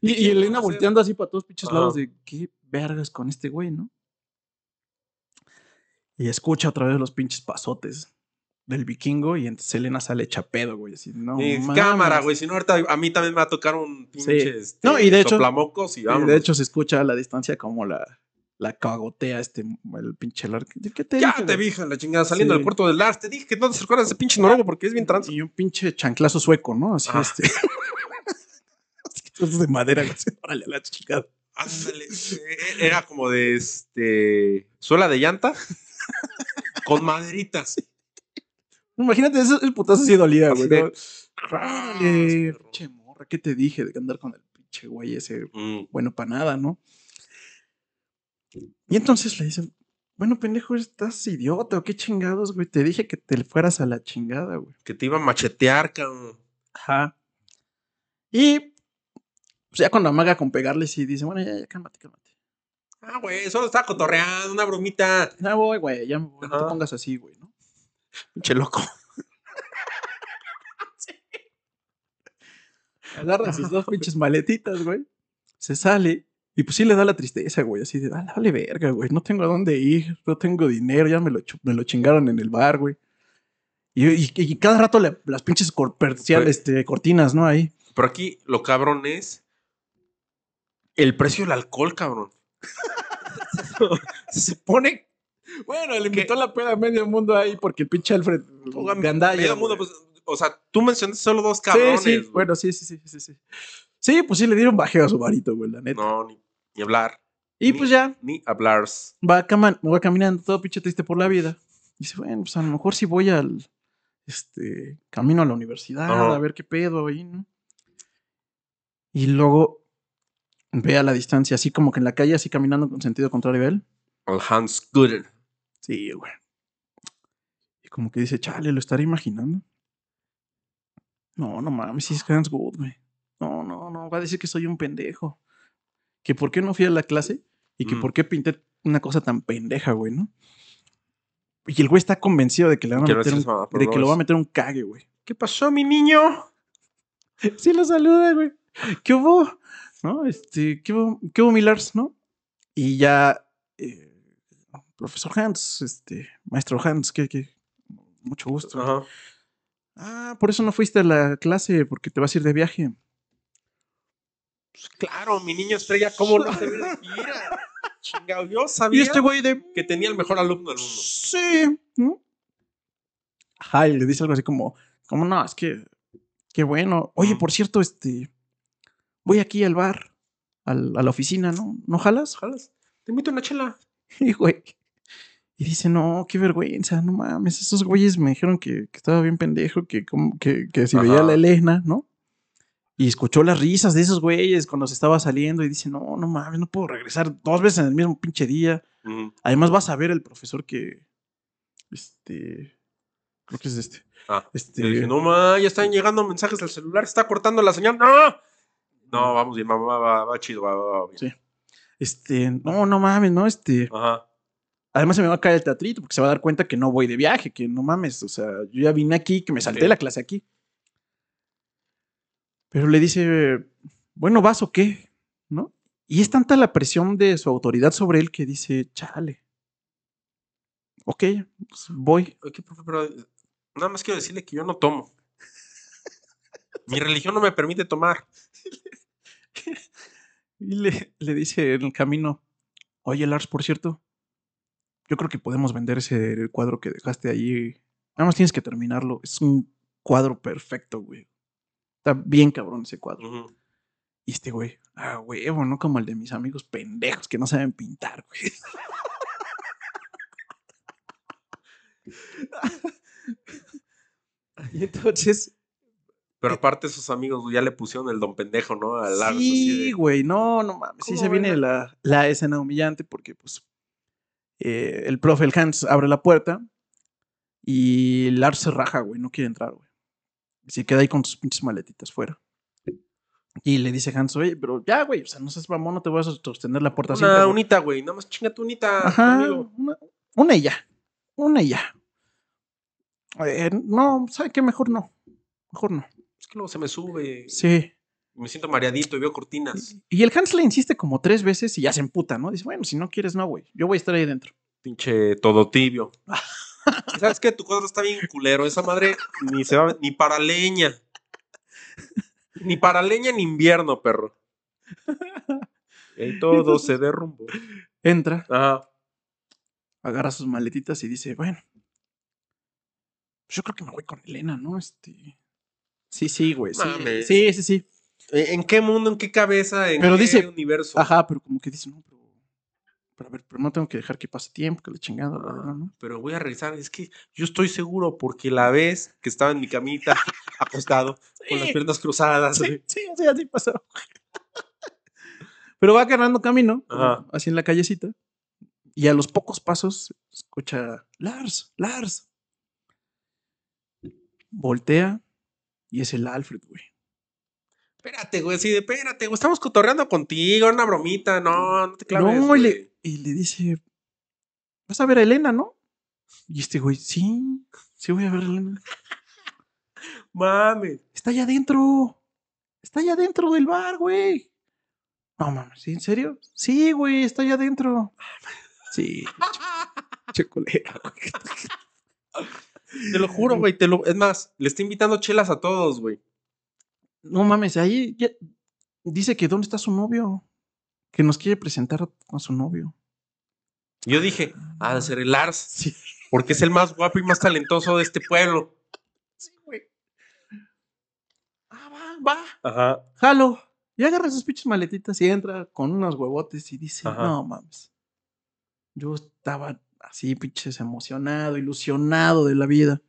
Speaker 1: Y, y
Speaker 2: ¿Qué
Speaker 1: Elena volteando así para todos pinches
Speaker 2: Ajá.
Speaker 1: lados de qué vergas con este güey, ¿no? Y escucha otra vez los pinches pasotes del vikingo y entonces Elena sale hecha pedo, güey. Así, no,
Speaker 2: Y cámara, güey. Si no, ahorita a mí también me va a tocar un pinche.
Speaker 1: Sí.
Speaker 2: este,
Speaker 1: No, y de hecho-
Speaker 2: y
Speaker 1: de hecho se escucha a la distancia como la, la cagotea este, el pinche Lark. ¿Qué te
Speaker 2: Ya
Speaker 1: dije,
Speaker 2: te hija, la chingada, saliendo
Speaker 1: Sí.
Speaker 2: del puerto del Lars. Te dije que no te acercaras a ese pinche noruego porque es bien trans.
Speaker 1: Y un pinche chanclazo sueco, ¿no? Así
Speaker 2: Ah.
Speaker 1: este. De madera. Órale, a la chingada.
Speaker 2: Ándale. eh, Era como de este. Suela de llanta. con maderitas.
Speaker 1: Imagínate, eso, el putazo sí dolía, güey.
Speaker 2: de-.
Speaker 1: Órale, pinche morra, ¿qué te dije de andar con el pinche güey ese?
Speaker 2: Mm,
Speaker 1: Bueno, para nada, ¿no? Y entonces le dicen, bueno, pendejo, estás idiota o qué chingados, güey. Te dije que te fueras a la chingada, güey.
Speaker 2: que te iba a machetear, cabrón.
Speaker 1: Ajá. Y pues ya cuando amaga con pegarle, sí dice, bueno, ya, ya, cálmate, cálmate.
Speaker 2: Ah, güey, solo estaba cotorreando, una bromita.
Speaker 1: Ya voy, güey, ya voy, no te pongas así, güey, ¿no?
Speaker 2: Pinche loco.
Speaker 1: Agarra sus dos pinches maletitas, güey. Se sale. Y pues sí le da la tristeza, güey. Así de, "Ah, vale verga, güey. No tengo a dónde ir. No tengo dinero. Ya me lo, me lo chingaron en el bar, güey. Y, y- y cada rato le- las pinches cor- este, cortinas, ¿no? Ahí.
Speaker 2: Pero aquí lo cabrón es el precio del alcohol, cabrón. Se supone
Speaker 1: Bueno, le
Speaker 2: invitó
Speaker 1: la peda a medio mundo ahí porque el pinche Alfred
Speaker 2: Gandaya, medio mundo, pues, o sea, tú mencionaste solo dos
Speaker 1: Sí,
Speaker 2: cabrones.
Speaker 1: sí.
Speaker 2: güey.
Speaker 1: Bueno, sí, sí, sí, sí, sí. Sí, pues sí le dieron bajeo a su varito, güey, la neta.
Speaker 2: No, ni, ni hablar.
Speaker 1: y
Speaker 2: ni-
Speaker 1: pues ya,
Speaker 2: Ni hablar.
Speaker 1: va, cama- va caminando todo pinche triste por la vida. Dice, bueno, pues a lo mejor si voy al este, camino a la universidad,
Speaker 2: Ajá.
Speaker 1: a ver qué pedo ahí, ¿no? Y luego ve a la distancia, así como que en la calle, así caminando con sentido contrario a él.
Speaker 2: Al Hans Gooden.
Speaker 1: Sí, güey. Y como que dice, chale, ¿lo estaré imaginando? No, no mames, sí es Hans Good, güey. No, no, no, va a decir que soy un pendejo. Que por qué no fui a la clase y que
Speaker 2: Mm.
Speaker 1: por qué pinté una cosa tan pendeja, güey, ¿no? Y el güey está convencido de que le van a meter un, de que lo va a meter un cague, güey.
Speaker 2: ¿Qué pasó, mi niño?
Speaker 1: Sí lo saluda, güey. ¿Qué hubo? ¿No? Este, ¿qué hubo, qué hubo, Millars, no? Y ya, eh, profesor Hans, este, maestro Hans, que, que, mucho gusto.
Speaker 2: Ajá.
Speaker 1: Ah, por eso no fuiste a la clase, porque te vas a ir de viaje.
Speaker 2: Pues claro, mi niño estrella, ¿cómo no se ve gira? Chingado, yo
Speaker 1: Y
Speaker 2: sabía
Speaker 1: este güey de.
Speaker 2: que tenía el mejor alumno del mundo.
Speaker 1: Sí. ¿no? Ajá, y le dice algo así como, como no, es que, qué bueno. Oye, por cierto, este, voy aquí al bar, al- a la oficina, ¿no? ¿No jalas?
Speaker 2: ¿Jalas? Te invito a una chela.
Speaker 1: Y güey. Y dice, no, qué vergüenza, no mames, esos güeyes me dijeron que, que estaba bien pendejo, que, como- que, que si veía a la Elena, ¿no? Y escuchó las risas de esos güeyes cuando se estaba saliendo y dice, no, no mames, no puedo regresar dos veces en el mismo pinche día. Además vas a ver el profesor que, este, creo que es este.
Speaker 2: Ah,
Speaker 1: Este,
Speaker 2: dije, no, ma, ya están llegando mensajes del celular, está cortando la señal. ¡No! No, vamos bien, mamá, va, va chido, va, va, va bien.
Speaker 1: Sí. este, no, no mames, no, este.
Speaker 2: Ajá.
Speaker 1: Además se me va a caer el teatrito porque se va a dar cuenta que no voy de viaje, que no mames, o sea, yo ya vine aquí, que me salté
Speaker 2: Sí.
Speaker 1: la clase aquí. Pero le dice, bueno, ¿vas o qué? ¿No? Y es tanta la presión de su autoridad sobre él que dice, chale. Ok, pues voy.
Speaker 2: Oye, profe, pero nada más quiero decirle que yo no tomo. Mi religión no me permite tomar.
Speaker 1: Y le, le dice en el camino, oye Lars, por cierto, yo creo que podemos vender ese cuadro que dejaste allí. Nada más tienes que terminarlo. Es un cuadro perfecto, güey. Está bien cabrón ese cuadro. Y este güey, ah, huevo, ¿no? Como el de mis amigos pendejos que no saben pintar, güey. y entonces,
Speaker 2: Pero aparte sus amigos ya le pusieron el don pendejo, ¿no? Al Lars, así
Speaker 1: sí,
Speaker 2: de-
Speaker 1: güey, no, no mames. Sí
Speaker 2: ¿Cómo
Speaker 1: se viene la, la escena humillante porque, pues, eh, el profe, el Hans, abre la puerta y Lars se raja, güey, no quiere entrar, güey. Y se queda ahí con sus pinches maletitas fuera. Y le dice Hans, oye, pero ya, güey, o sea, no seas mamón, no te voy a sostener la puerta
Speaker 2: Una
Speaker 1: siempre, güey".
Speaker 2: unita, güey. Nada más chinga tu unita.
Speaker 1: Ajá,
Speaker 2: conmigo.
Speaker 1: una, una y ya. Una y ya. Eh, no, ¿sabe qué? Mejor no. Mejor no.
Speaker 2: Es que luego se me sube.
Speaker 1: Sí.
Speaker 2: Me siento mareadito y veo cortinas.
Speaker 1: Y el Hans le insiste como tres veces y ya se emputa, ¿no? Dice, bueno, si no quieres, no, güey. Yo voy a estar ahí dentro.
Speaker 2: Pinche todo tibio. ¿Y ¿Sabes qué? Tu cuadro está bien culero. Esa madre ni se va, ni para leña. Ni para leña en invierno, perro. Y todo se derrumbó.
Speaker 1: Entra,
Speaker 2: Ajá.
Speaker 1: agarra sus maletitas y dice, bueno, pues yo creo que me voy con Elena, ¿no? Este. Sí, sí, güey. Sí, sí, sí, sí.
Speaker 2: ¿En qué mundo, en qué cabeza, en
Speaker 1: Pero
Speaker 2: qué
Speaker 1: dice-
Speaker 2: universo?
Speaker 1: Ajá, pero como que dice, no, pero. A ver, pero no tengo que dejar que pase tiempo, que la chingada, bla, bla, bla, ¿no?
Speaker 2: Pero voy a revisar. Es que yo estoy seguro porque la vez que estaba en mi camita acostado con las piernas cruzadas.
Speaker 1: Sí, sí, sí, así pasó. Pero va ganando camino,
Speaker 2: Ajá.
Speaker 1: así en la callecita, y a los pocos pasos escucha, Lars, Lars. Voltea y es el Alfred, güey.
Speaker 2: Espérate, güey, así de, espérate, güey, estamos cotorreando contigo, una bromita, no, no te claves,
Speaker 1: no, y le, y le dice, vas a ver a Elena, ¿no? Y este güey, sí, sí voy a ver a Elena.
Speaker 2: Mames.
Speaker 1: Está allá adentro. Está allá adentro del bar, güey. No mames. ¿en serio? Sí, güey, está allá adentro. Sí, chocolera, güey.
Speaker 2: Te lo juro, güey, te lo, es más, le está invitando chelas a todos, güey.
Speaker 1: No mames, ahí ya- dice que dónde está su novio. Que nos quiere presentar a su novio.
Speaker 2: Yo dije, ha de ser el Lars,
Speaker 1: Sí,
Speaker 2: porque es el más guapo y más talentoso de este pueblo.
Speaker 1: sí, güey. Ah, va, va.
Speaker 2: Ajá.
Speaker 1: Jalo. Y agarra sus pinches maletitas y entra con unos huevotes y dice,
Speaker 2: Ajá.
Speaker 1: no mames. Yo estaba así, pinches, emocionado, ilusionado de la vida.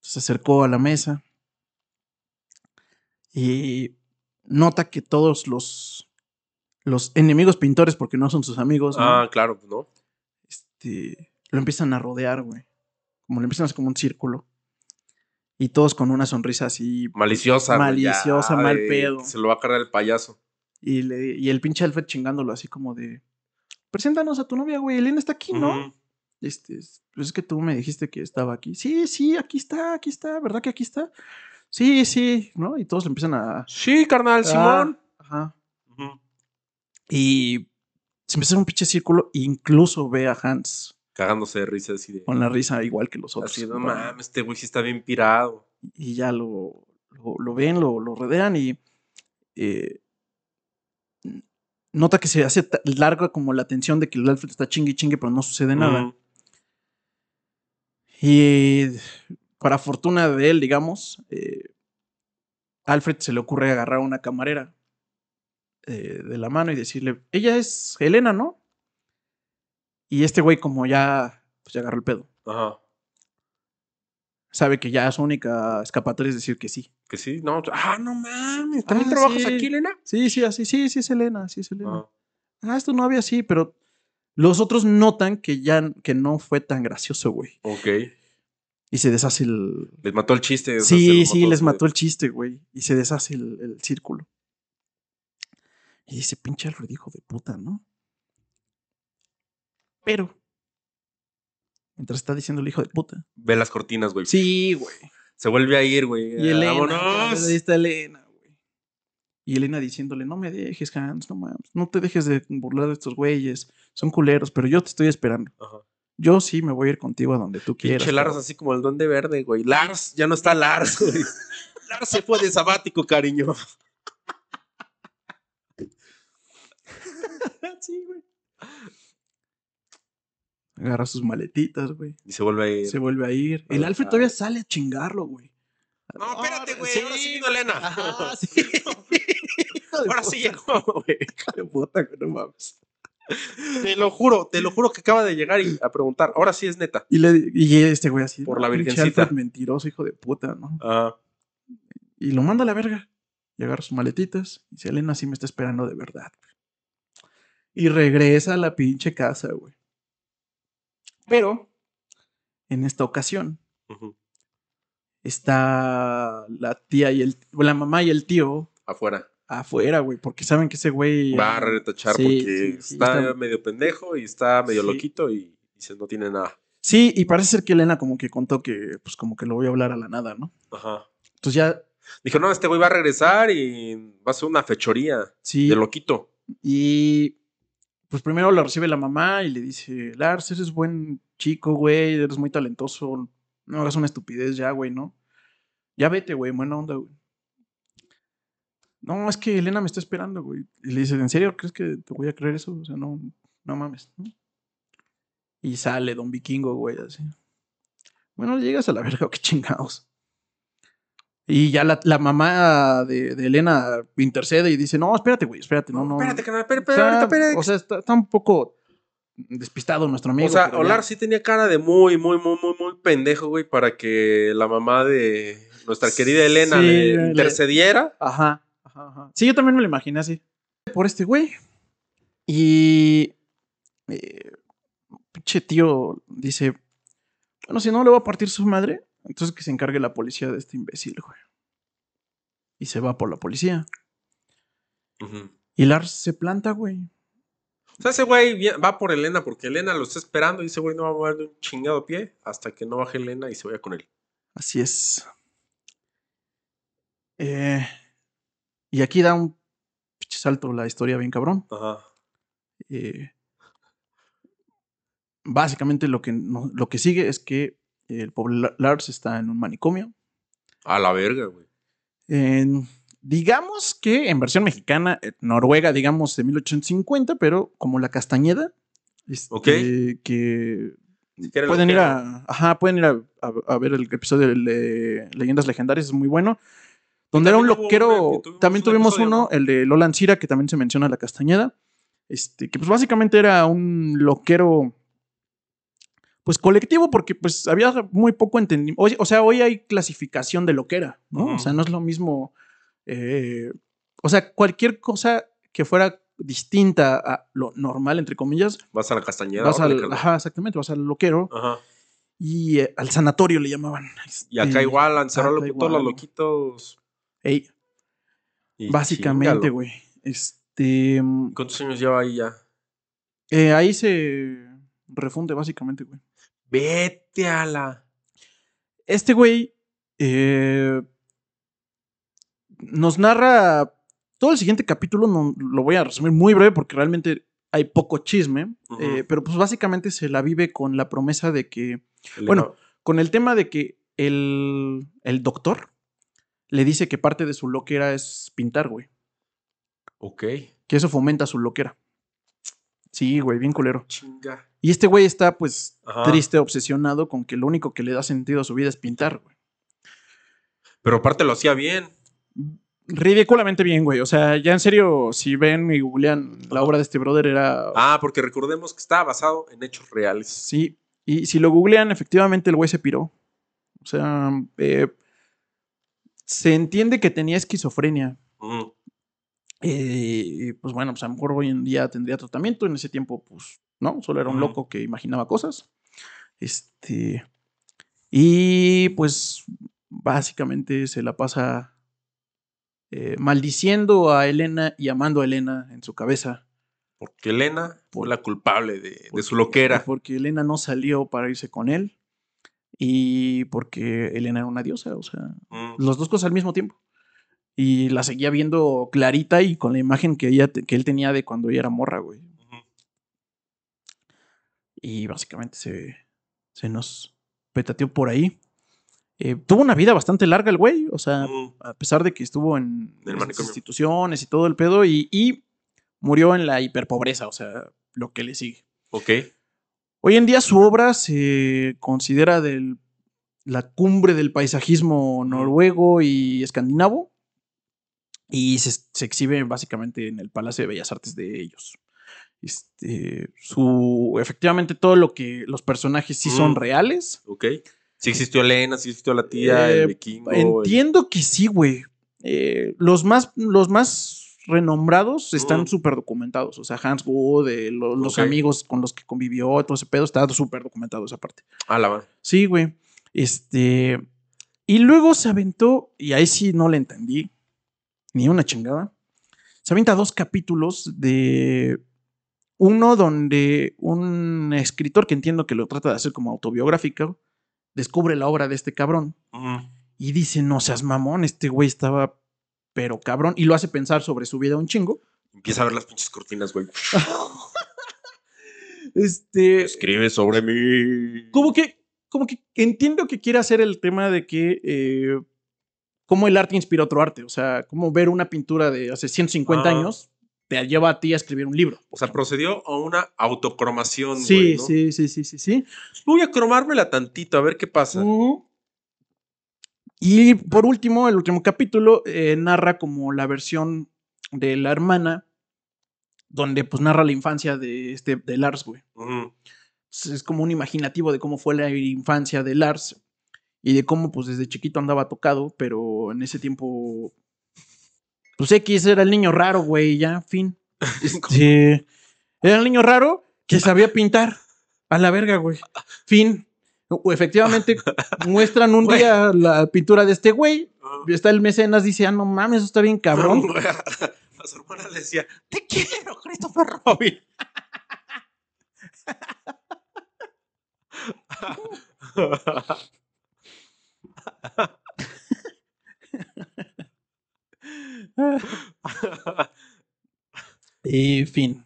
Speaker 1: Se acercó a la mesa y nota que todos los, los enemigos pintores, porque no son sus amigos, ¿no?
Speaker 2: Ah, claro, pues, ¿no?
Speaker 1: este, lo empiezan a rodear, güey. Como le empiezan a hacer como un círculo. Y todos con una sonrisa así.
Speaker 2: Maliciosa. ya,
Speaker 1: Maliciosa, mal pedo.
Speaker 2: Se lo va a cargar el payaso.
Speaker 1: Y, le, y el pinche Alfred chingándolo así como de. Preséntanos a tu novia, güey. Elena está aquí, ¿no?
Speaker 2: Ujú.
Speaker 1: Este, pues es que tú me dijiste que estaba aquí. Sí, sí, aquí está, aquí está. ¿Verdad que aquí está? Sí, sí, ¿no? Y todos le empiezan a.
Speaker 2: Sí, carnal, Simón.
Speaker 1: Ah, ajá.
Speaker 2: Ujú.
Speaker 1: Y se empieza un pinche círculo. E incluso ve a Hans
Speaker 2: Cagándose de risa así de.
Speaker 1: con la risa igual que los otros.
Speaker 2: Así, no mames, este güey sí está bien pirado.
Speaker 1: y ya lo, lo, lo ven, lo, lo rodean y eh, nota que se hace larga como la tensión de que el Alfred está chingue y chingue, pero no sucede nada. Y para fortuna de él, digamos, eh, Alfred se le ocurre agarrar a una camarera eh, de la mano y decirle, ella es Helena, ¿no? Y este güey como ya, pues ya agarró el pedo.
Speaker 2: Ajá.
Speaker 1: Sabe que ya su única escapatoria es decir que sí.
Speaker 2: Que sí, no. Ah, no mames. ¿También
Speaker 1: Ah,
Speaker 2: trabajas
Speaker 1: sí.
Speaker 2: aquí, Elena?
Speaker 1: Sí, sí, así, sí, sí es Elena, sí es Elena. Ah, es tu novia, sí, pero los otros notan que ya que no fue tan gracioso, güey.
Speaker 2: Ok.
Speaker 1: Y se deshace el.
Speaker 2: Les mató el chiste.
Speaker 1: Sí, sí, les mató el chiste, güey. Y se deshace el, el círculo. Y dice, pinche Alfred, hijo de puta, ¿no? Pero. Mientras está diciendo el hijo de puta.
Speaker 2: Ve las cortinas, güey.
Speaker 1: Sí, güey.
Speaker 2: Se vuelve a ir, güey.
Speaker 1: Y Elena.
Speaker 2: ¡Vámonos!
Speaker 1: Ahí está Elena, güey. Y Elena diciéndole, no me dejes, Hans, no mames. No te dejes de burlar de estos güeyes. Son culeros, pero yo te estoy esperando.
Speaker 2: Ajá.
Speaker 1: Yo sí me voy a ir contigo a donde tú quieras.
Speaker 2: Pinche Lars
Speaker 1: cabrón".
Speaker 2: así como el duende verde, güey. Lars, ya no está Lars, güey. Lars se fue de sabático, cariño.
Speaker 1: sí, güey. Agarra sus maletitas, güey.
Speaker 2: Y se vuelve a ir.
Speaker 1: Se vuelve a ir. El Alfred todavía sale a chingarlo, güey.
Speaker 2: No, espérate, güey.
Speaker 1: Sí,
Speaker 2: Ahora sí vino Elena.
Speaker 1: Ajá, sí.
Speaker 2: Ahora sí llegó, güey.
Speaker 1: hijo de puta, güey, no mames.
Speaker 2: Te lo juro, te lo juro que acaba de llegar y a preguntar. Ahora sí es neta.
Speaker 1: Y, le, y este güey así.
Speaker 2: Por
Speaker 1: "No,
Speaker 2: la virgencita".
Speaker 1: Mentiroso, hijo de puta, ¿no?
Speaker 2: Ah,
Speaker 1: Y lo manda a la verga. Y agarra sus maletitas. Y dice, Elena sí me está esperando de verdad. güey". Y regresa a la pinche casa, güey. Pero, en esta ocasión, está la tía y el... La mamá y el tío
Speaker 2: afuera.
Speaker 1: Afuera, güey. Porque saben que ese güey...
Speaker 2: Va a retachar
Speaker 1: Sí,
Speaker 2: porque
Speaker 1: sí,
Speaker 2: está,
Speaker 1: está-
Speaker 2: medio pendejo y está medio
Speaker 1: Sí.
Speaker 2: loquito y dice no tiene nada.
Speaker 1: Sí, y parece ser que Elena como que contó que, pues como que lo voy a hablar a la nada, ¿no?
Speaker 2: Ajá.
Speaker 1: Entonces ya,
Speaker 2: Dijo, no, este güey va a regresar y va a ser una fechoría
Speaker 1: sí.
Speaker 2: de loquito.
Speaker 1: Y pues primero lo recibe la mamá y le dice, Lars, eres buen chico, güey, eres muy talentoso, no hagas una estupidez ya, güey, ¿no? Ya vete, güey, buena onda, güey. No, es que Elena me está esperando, güey. Y le dice, ¿en serio crees que te voy a creer eso? O sea, no, no mames, ¿no? Y sale Don Vikingo, güey, así. Bueno, llegas a la verga, qué chingados. Y ya la, la mamá de, de Elena intercede y dice, no, espérate, güey, espérate, no, no.
Speaker 2: Espérate, carnal, espérate, espérate, espérate.
Speaker 1: O sea, está, está un poco despistado nuestro amigo.
Speaker 2: O sea,
Speaker 1: ya-
Speaker 2: Olar sí tenía cara de muy, muy, muy, muy, muy pendejo, güey, para que la mamá de nuestra querida Elena
Speaker 1: Sí,
Speaker 2: le
Speaker 1: le-
Speaker 2: intercediera.
Speaker 1: Ajá, ajá, ajá. Sí, yo también me lo imaginé así. Por este güey. Y. eh, pinche tío dice: Bueno, si no le va a partir su madre, entonces que se encargue la policía de este imbécil, güey. y se va por la policía. Y Lars se planta, güey.
Speaker 2: O sea, ese güey va por Elena porque Elena lo está esperando y ese güey no va a mover de un chingado pie hasta que no baje Elena y se vaya con él.
Speaker 1: Así es. Eh, y aquí da un salto la historia bien cabrón.
Speaker 2: Ajá.
Speaker 1: Eh, básicamente lo que, no- lo que sigue es que el pobre La- Lars está en un manicomio.
Speaker 2: A la verga, güey.
Speaker 1: En- digamos que en versión mexicana, eh, Noruega, digamos de 1850, pero como la Castañeda. este,
Speaker 2: Ok.
Speaker 1: Que
Speaker 2: Si quiere lo
Speaker 1: pueden ir a, ajá, pueden ir a, a- a ver el episodio de Le- Leyendas Legendarias, es muy bueno. Donde era un loquero,
Speaker 2: una- tuvimos
Speaker 1: también tuvimos uno,
Speaker 2: ¿no?
Speaker 1: el de Lola Ancira, que también se menciona la Castañeda. Este, que pues básicamente era un loquero, pues colectivo, porque pues había muy poco entendimiento. O, sea, hoy hay clasificación de loquera, ¿no? O sea, no es lo mismo. eh, o sea, cualquier cosa que fuera distinta a lo normal, entre comillas,
Speaker 2: Vas a la castañeda.
Speaker 1: vas al, ajá, exactamente, vas al loquero
Speaker 2: Ajá.
Speaker 1: y eh, al sanatorio le llamaban.
Speaker 2: Y acá
Speaker 1: Este,
Speaker 2: igual,
Speaker 1: acá
Speaker 2: a todos los loquitos.
Speaker 1: Ey,
Speaker 2: y
Speaker 1: básicamente, güey. Este. mm,
Speaker 2: ¿Cuántos años lleva ahí ya?
Speaker 1: eh, ahí se refunde, básicamente, güey.
Speaker 2: Vete a la.
Speaker 1: Este güey eh, nos narra todo el siguiente capítulo, no, lo voy a resumir muy breve porque realmente hay poco chisme, eh, pero pues básicamente se la vive con la promesa de que, Bueno. con el tema de que el, el doctor le dice que parte de su loquera es pintar, güey,
Speaker 2: Ok.
Speaker 1: que eso fomenta su loquera. Sí, güey, bien culero.
Speaker 2: Chinga.
Speaker 1: Y este güey está pues
Speaker 2: Ajá.
Speaker 1: triste, obsesionado con que lo único que le da sentido a su vida es pintar, güey.
Speaker 2: Pero aparte lo hacía bien.
Speaker 1: ridículamente bien, güey. O sea, ya en serio, si ven y googlean la obra de este brother, era.
Speaker 2: Ah, porque recordemos que está basado en hechos reales.
Speaker 1: Sí. Y si lo googlean, efectivamente el güey se piró. O sea, eh, se entiende que tenía esquizofrenia.
Speaker 2: Ujú.
Speaker 1: Eh, y pues bueno, pues a lo mejor hoy en día tendría tratamiento. En ese tiempo, pues, no, solo era un loco que imaginaba cosas. Este. Y pues básicamente se la pasa eh, maldiciendo a Elena y amando a Elena en su cabeza.
Speaker 2: Porque Elena fue la culpable de, de su loquera.
Speaker 1: Porque Elena no salió para irse con él. Y porque Elena era una diosa, o sea,
Speaker 2: Mm.
Speaker 1: las dos cosas al mismo tiempo. Y la seguía viendo clarita y con la imagen que, ella, que él tenía de cuando ella era morra, güey. Y básicamente se, se nos petateó por ahí. Eh, tuvo una vida bastante larga el güey, o sea,
Speaker 2: Ujú.
Speaker 1: a pesar de que estuvo en, instituciones y todo el pedo, y, y murió en la hiperpobreza, o sea, lo que le sigue.
Speaker 2: Ok.
Speaker 1: Hoy en día su obra se considera la cumbre del paisajismo noruego y escandinavo y se, se exhibe básicamente en el Palacio de Bellas Artes de ellos. Este, su, efectivamente todo lo que los personajes sí son
Speaker 2: Mm.
Speaker 1: reales.
Speaker 2: Ok. Sí existió Elena, sí existió la tía,
Speaker 1: Eh,
Speaker 2: el vikingo. el-
Speaker 1: Entiendo que sí, güey. Eh, los, más, los más renombrados están súper documentados. O sea, Hans Wood, eh, lo- los amigos con los que convivió, todo ese pedo, está súper documentado esa parte.
Speaker 2: Ah, la va.
Speaker 1: Sí, güey. Este. Y luego se aventó, y ahí sí no le entendí, ni una chingada. Se avienta dos capítulos de. Uno donde un escritor que entiendo que lo trata de hacer como autobiográfico descubre la obra de este cabrón y dice: No seas mamón, este güey estaba pero cabrón, y lo hace pensar sobre su vida un chingo.
Speaker 2: Empieza a ver las pinches cortinas, güey.
Speaker 1: Este.
Speaker 2: Escribe sobre mí.
Speaker 1: como que, como que entiendo que quiere hacer el tema de que eh, cómo el arte inspira otro arte. O sea, cómo ver una pintura de hace 150
Speaker 2: Ah.
Speaker 1: años te lleva a ti a escribir un libro.
Speaker 2: O sea, procedió a una autocromación.
Speaker 1: Sí, sí, sí, sí, sí, sí.
Speaker 2: Voy a cromármela tantito, a ver qué pasa.
Speaker 1: Ujú. Y por último, el último capítulo eh, narra como la versión de la hermana, donde pues narra la infancia de, este, de Lars, güey. Es como un imaginativo de cómo fue la infancia de Lars y de cómo pues desde chiquito andaba tocado, pero en ese tiempo pues X era el niño raro, güey, ya, fin. Este, era el niño raro que sabía pintar a la verga, güey. Fin. Efectivamente muestran un día la pintura de este güey.
Speaker 2: Ah.
Speaker 1: y Está el mecenas, dice, ah, no mames, eso está bien cabrón.
Speaker 2: A su hermana le decía, te quiero, Christopher Robin.
Speaker 1: Y fin.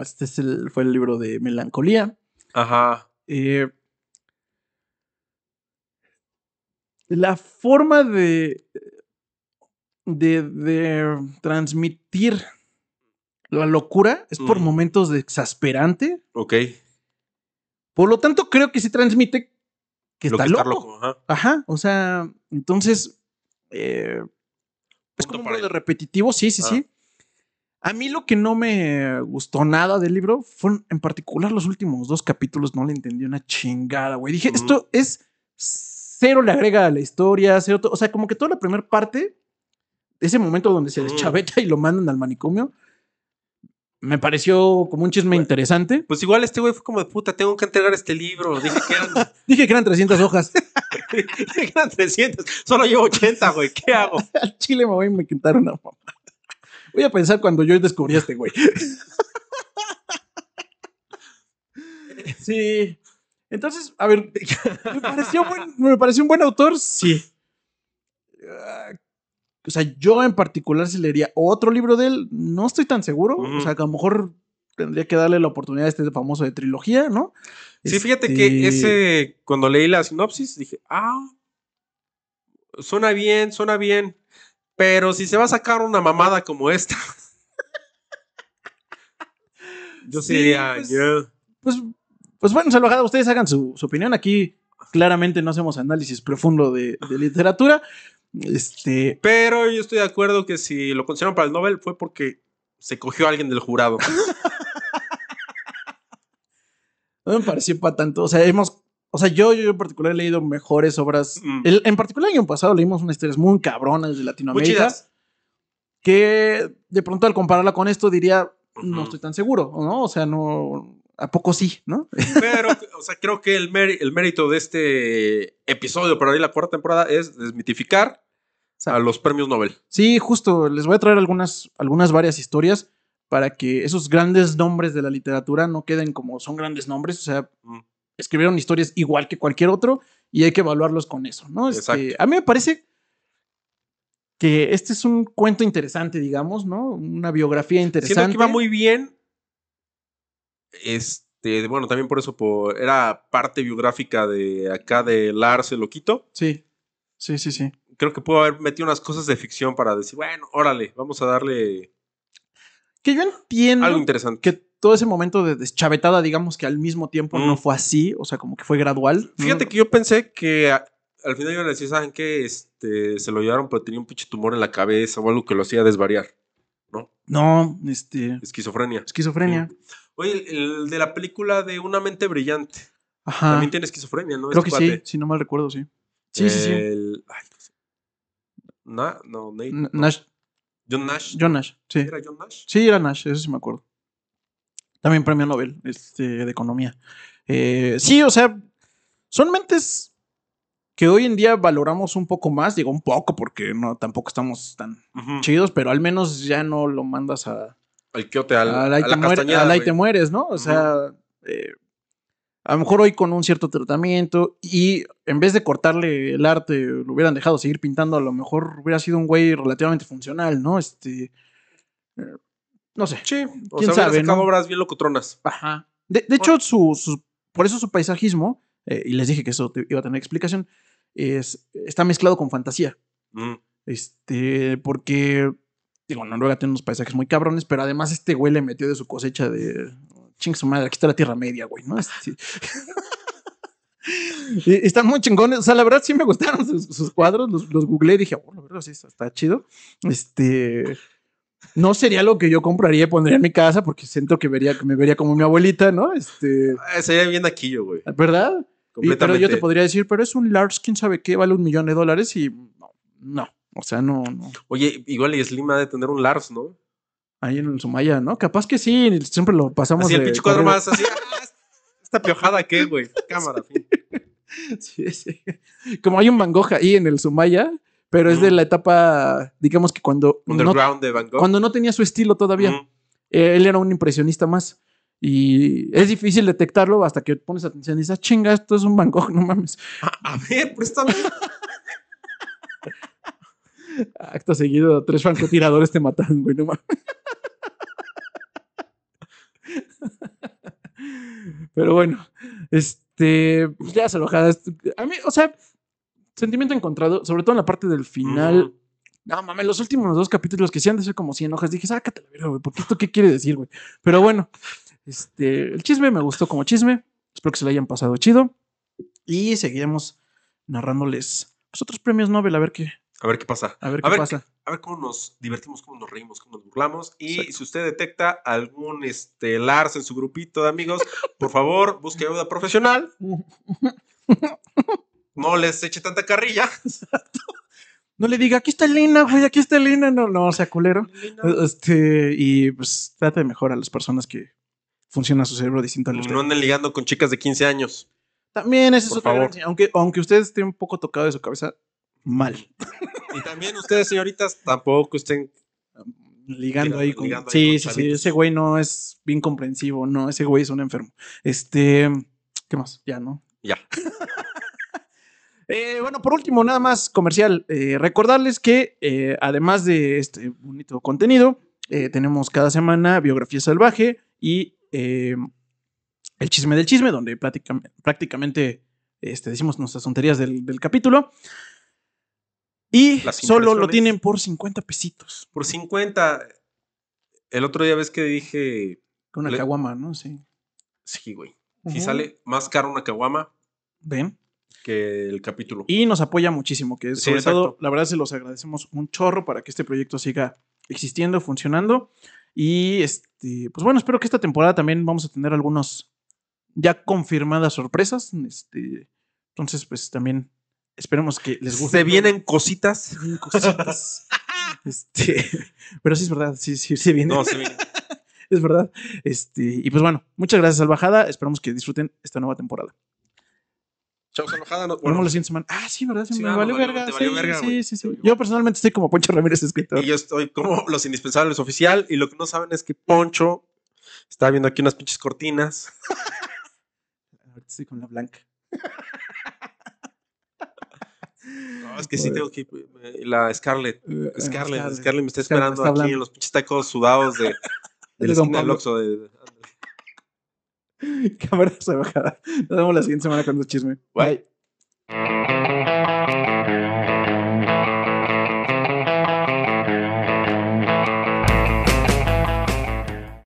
Speaker 1: Este es el- fue el libro de Melancolía.
Speaker 2: Ajá.
Speaker 1: Eh, la forma de, de, de transmitir la locura es por
Speaker 2: Mm.
Speaker 1: momentos de exasperante.
Speaker 2: Ok.
Speaker 1: Por lo tanto, creo que sí transmite que
Speaker 2: Lo
Speaker 1: está
Speaker 2: que
Speaker 1: loco.
Speaker 2: loco. Ajá.
Speaker 1: Ajá, o sea, entonces eh, es como un
Speaker 2: para
Speaker 1: libro de repetitivo, sí, sí,
Speaker 2: Ah.
Speaker 1: sí. A mí lo que no me gustó nada del libro fueron en particular los últimos dos capítulos, no le entendí una chingada, güey. Dije, esto es cero le agrega a la historia, cero, o sea, como que toda la primera parte, ese momento donde se
Speaker 2: Ujú.
Speaker 1: deschaveta y lo mandan al manicomio, me pareció como un chisme
Speaker 2: Bueno.
Speaker 1: interesante.
Speaker 2: Pues igual este güey fue como de puta, tengo que entregar este libro. Dije que eran,
Speaker 1: Dije que eran 300 hojas.
Speaker 2: dije que eran 300. Solo llevo 80, güey. ¿Qué hago?
Speaker 1: Al chile me voy a inventar una mamá. Voy a pensar cuando yo descubrí a este güey. Sí. Entonces, a ver, me pareció, buen- me pareció un buen autor, sí. Ah, O sea, yo en particular si leería otro libro de él, no estoy tan seguro. O sea, que a lo mejor tendría que darle la oportunidad a este famoso de trilogía, ¿no?
Speaker 2: Sí, fíjate
Speaker 1: Este,
Speaker 2: que ese, cuando leí la sinopsis, dije, ah, suena bien, suena bien. Pero si se va a sacar una mamada como esta. yo Sí, diría,
Speaker 1: pues,
Speaker 2: "Yeah".
Speaker 1: Pues, pues bueno, salvajada, ustedes hagan su, su opinión. Aquí claramente no hacemos análisis profundo de, de literatura. Este,
Speaker 2: Pero yo estoy de acuerdo que si lo consideraron para el Nobel fue porque se cogió a alguien del jurado.
Speaker 1: no me pareció para tanto. O sea, hemos. O sea, yo, yo en particular he leído mejores obras.
Speaker 2: Mm.
Speaker 1: El- en particular, el año pasado leímos unas historias muy cabronas de Latinoamérica. Que de pronto al compararla con esto diría, no estoy tan seguro, ¿no? O sea, no. ¿A poco sí, no?
Speaker 2: Pero, o sea, creo que el, méri- el mérito de este episodio para abrir la cuarta temporada es desmitificar a los premios Nobel.
Speaker 1: Sí, justo. Les voy a traer algunas, algunas varias historias para que esos grandes nombres de la literatura no queden como son grandes nombres. O sea,
Speaker 2: Mm.
Speaker 1: escribieron historias igual que cualquier otro y hay que evaluarlos con eso, ¿no? Este,
Speaker 2: Exacto.
Speaker 1: a mí me parece que este es un cuento interesante, digamos, ¿no? Una biografía interesante.
Speaker 2: Siento que iba muy bien. Este, bueno, también por eso por- era parte biográfica de acá de Lars el Loquito.
Speaker 1: Sí, sí, sí, sí.
Speaker 2: Creo que pudo haber metido unas cosas de ficción para decir, bueno, órale, vamos a darle
Speaker 1: Que yo entiendo
Speaker 2: algo interesante.
Speaker 1: que todo ese momento de deschavetada, digamos que al mismo tiempo
Speaker 2: Mm.
Speaker 1: no fue así, o sea, como que fue gradual. ¿no?
Speaker 2: Fíjate que yo pensé que a- al final iban a decir, ¿saben qué? Este, se lo llevaron, pero tenía un pinche tumor en la cabeza o algo que lo hacía desvariar.
Speaker 1: No, este.
Speaker 2: Esquizofrenia.
Speaker 1: Esquizofrenia.
Speaker 2: Oye, el, el de la película de Una mente brillante.
Speaker 1: Ajá.
Speaker 2: También tiene esquizofrenia, ¿no?
Speaker 1: Creo
Speaker 2: Este
Speaker 1: que sí, si no mal recuerdo, sí. Sí, sí, sí.
Speaker 2: El- ay, no sé. Na- no, Nate. No.
Speaker 1: Nash,
Speaker 2: John Nash.
Speaker 1: John Nash, sí.
Speaker 2: ¿Era John Nash?
Speaker 1: Sí, era Nash, eso sí me acuerdo. También premio Nobel este, de economía. Eh, sí, o sea, son mentes que hoy en día valoramos un poco más, digo un poco porque no tampoco estamos tan chidos, pero al menos ya no lo mandas a,
Speaker 2: Al quiote, al,
Speaker 1: al
Speaker 2: a
Speaker 1: ahí
Speaker 2: la
Speaker 1: te, muere-
Speaker 2: castañeda,
Speaker 1: al ahí te mueres, ¿no? O sea, eh, a lo mejor hoy con un cierto tratamiento y en vez de cortarle el arte, lo hubieran dejado seguir pintando, a lo mejor hubiera sido un güey relativamente funcional, ¿no? Este, eh, no sé.
Speaker 2: Sí, o
Speaker 1: ¿Quién
Speaker 2: sea,
Speaker 1: sabe, no?
Speaker 2: obras bien locotronas.
Speaker 1: Ajá. De, de hecho, su, su- por eso su paisajismo, eh, y les dije que eso te- iba a tener explicación, es, está mezclado con fantasía.
Speaker 2: Mm.
Speaker 1: Este, porque, digo, Noruega tiene unos paisajes muy cabrones, pero además este güey le metió de su cosecha de. Ching su madre, aquí está la Tierra Media, güey, ¿no? Este- Y están muy chingones. O sea, la verdad sí me gustaron sus, sus cuadros. Los, los googleé y dije, oh, la verdad sí está, chido. Este. No sería lo que yo compraría y pondría en mi casa porque siento que, vería, me vería como mi abuelita, ¿no? Este.
Speaker 2: Ah, sería bien aquí yo, güey.
Speaker 1: ¿Verdad? Y- pero yo te podría decir, pero es un Lars, quién sabe qué, vale un millón de dólares y no, no. O sea, no, no.
Speaker 2: Oye, igual y Slim ha de tener un Lars, ¿no?
Speaker 1: Ahí en el Sumaya, ¿no? Capaz que sí, siempre lo pasamos.
Speaker 2: Así el pinche cuadro más, así. ah, esta piojada, ¿qué, güey? Cámara, fin.
Speaker 1: Sí, sí. Como hay un Van Gogh ahí en el Sumaya, pero es de la etapa, digamos que cuando no,
Speaker 2: Underground de Van Gogh.
Speaker 1: cuando no tenía su estilo todavía. Eh, Él era un impresionista más. Y es difícil detectarlo hasta que pones atención y dices, "Ah, chinga, esto es un Van Gogh, no mames.
Speaker 2: A, a ver, préstame.
Speaker 1: Acto seguido, tres francotiradores te mataron, güey, no mames. Pero bueno, este, pues ya se enojada. A mí, o sea, sentimiento encontrado, sobre todo en la parte del final. No mames, los últimos dos capítulos que sí han de ser como 100 hojas, dije, sácate la verga, güey, porque esto qué quiere decir, güey. Pero bueno, este, el chisme me gustó como chisme. Espero que se lo hayan pasado chido. Y seguiremos narrándoles pues, otros premios Nobel, a ver qué,
Speaker 2: A ver qué pasa.
Speaker 1: a ver
Speaker 2: A
Speaker 1: qué
Speaker 2: ver,
Speaker 1: pasa.
Speaker 2: A ver cómo nos divertimos, cómo nos reímos, cómo nos burlamos. Y
Speaker 1: Exacto.
Speaker 2: si usted detecta algún este, Lars en su grupito de amigos, por favor, busque ayuda profesional. No les eche tanta carrilla.
Speaker 1: No le diga, aquí está Elena, güey, aquí está Elena. No, no, sea, culero. Este, y pues trate de mejor a las personas que funciona su cerebro distinto al.
Speaker 2: No anden ligando con chicas de 15 años.
Speaker 1: También es otra gracia, Aunque, aunque usted esté un poco tocado de su cabeza, mal.
Speaker 2: Y también ustedes, señoritas, tampoco estén.
Speaker 1: Ligando
Speaker 2: Ligando-
Speaker 1: ahí con.
Speaker 2: ligando ahí
Speaker 1: sí,
Speaker 2: con
Speaker 1: sí, sí. Ese güey no es bien comprensivo, no. Ese güey es un enfermo. Este. ¿Qué más? Ya, ¿no?
Speaker 2: Ya.
Speaker 1: Eh, bueno, por último, nada más comercial. eh, recordarles que eh, además de este bonito contenido, tenemos cada semana Biografía Salvaje y eh, El Chisme del Chisme, donde práctica- prácticamente este, decimos nuestras tonterías del, del capítulo. Y solo lo tienen por 50 pesitos.
Speaker 2: Por 50. El otro día ves que dije.
Speaker 1: Una
Speaker 2: Le-
Speaker 1: caguama, ¿no? Sí.
Speaker 2: Sí, güey. Si sale más caro una caguama
Speaker 1: Ven.
Speaker 2: que el capítulo.
Speaker 1: Y nos apoya muchísimo, que
Speaker 2: Sí,
Speaker 1: sobre
Speaker 2: exacto.
Speaker 1: todo, la verdad, se los agradecemos un chorro para que este proyecto siga existiendo, funcionando. Y este, pues bueno, espero que esta temporada también vamos a tener algunos ya confirmadas sorpresas. Este, entonces, pues también esperemos que les guste.
Speaker 2: Se vienen cositas.
Speaker 1: Se vienen cositas. este, pero sí es verdad, sí, sí, sí viene.
Speaker 2: No, se vienen.
Speaker 1: es verdad. Este, y pues bueno, muchas gracias, Salvajada. Esperamos que disfruten esta nueva temporada.
Speaker 2: Chao, salvajada. No,
Speaker 1: Nos
Speaker 2: bueno,
Speaker 1: vemos la siguiente semana. Ah, sí, ¿verdad? Se
Speaker 2: Sí,
Speaker 1: me valió verga.
Speaker 2: te valió
Speaker 1: sí,
Speaker 2: verga,
Speaker 1: sí, sí, sí. Yo personalmente estoy como Poncho Ramírez, escritor.
Speaker 2: y yo estoy como los indispensables oficial. Y lo que no saben es que Poncho está viendo aquí unas pinches cortinas.
Speaker 1: Ahorita estoy con la blanca.
Speaker 2: No, es que sí tengo que. eh, La Scarlett. Scarlett,
Speaker 1: Scarlett.
Speaker 2: Scarlett me está esperando
Speaker 1: está
Speaker 2: aquí en los pinches tacos sudados de, de la esquina del
Speaker 1: Pablo.
Speaker 2: Oxxo de-
Speaker 1: Cámara salvajada. Nos vemos la siguiente semana con su chisme. Bye.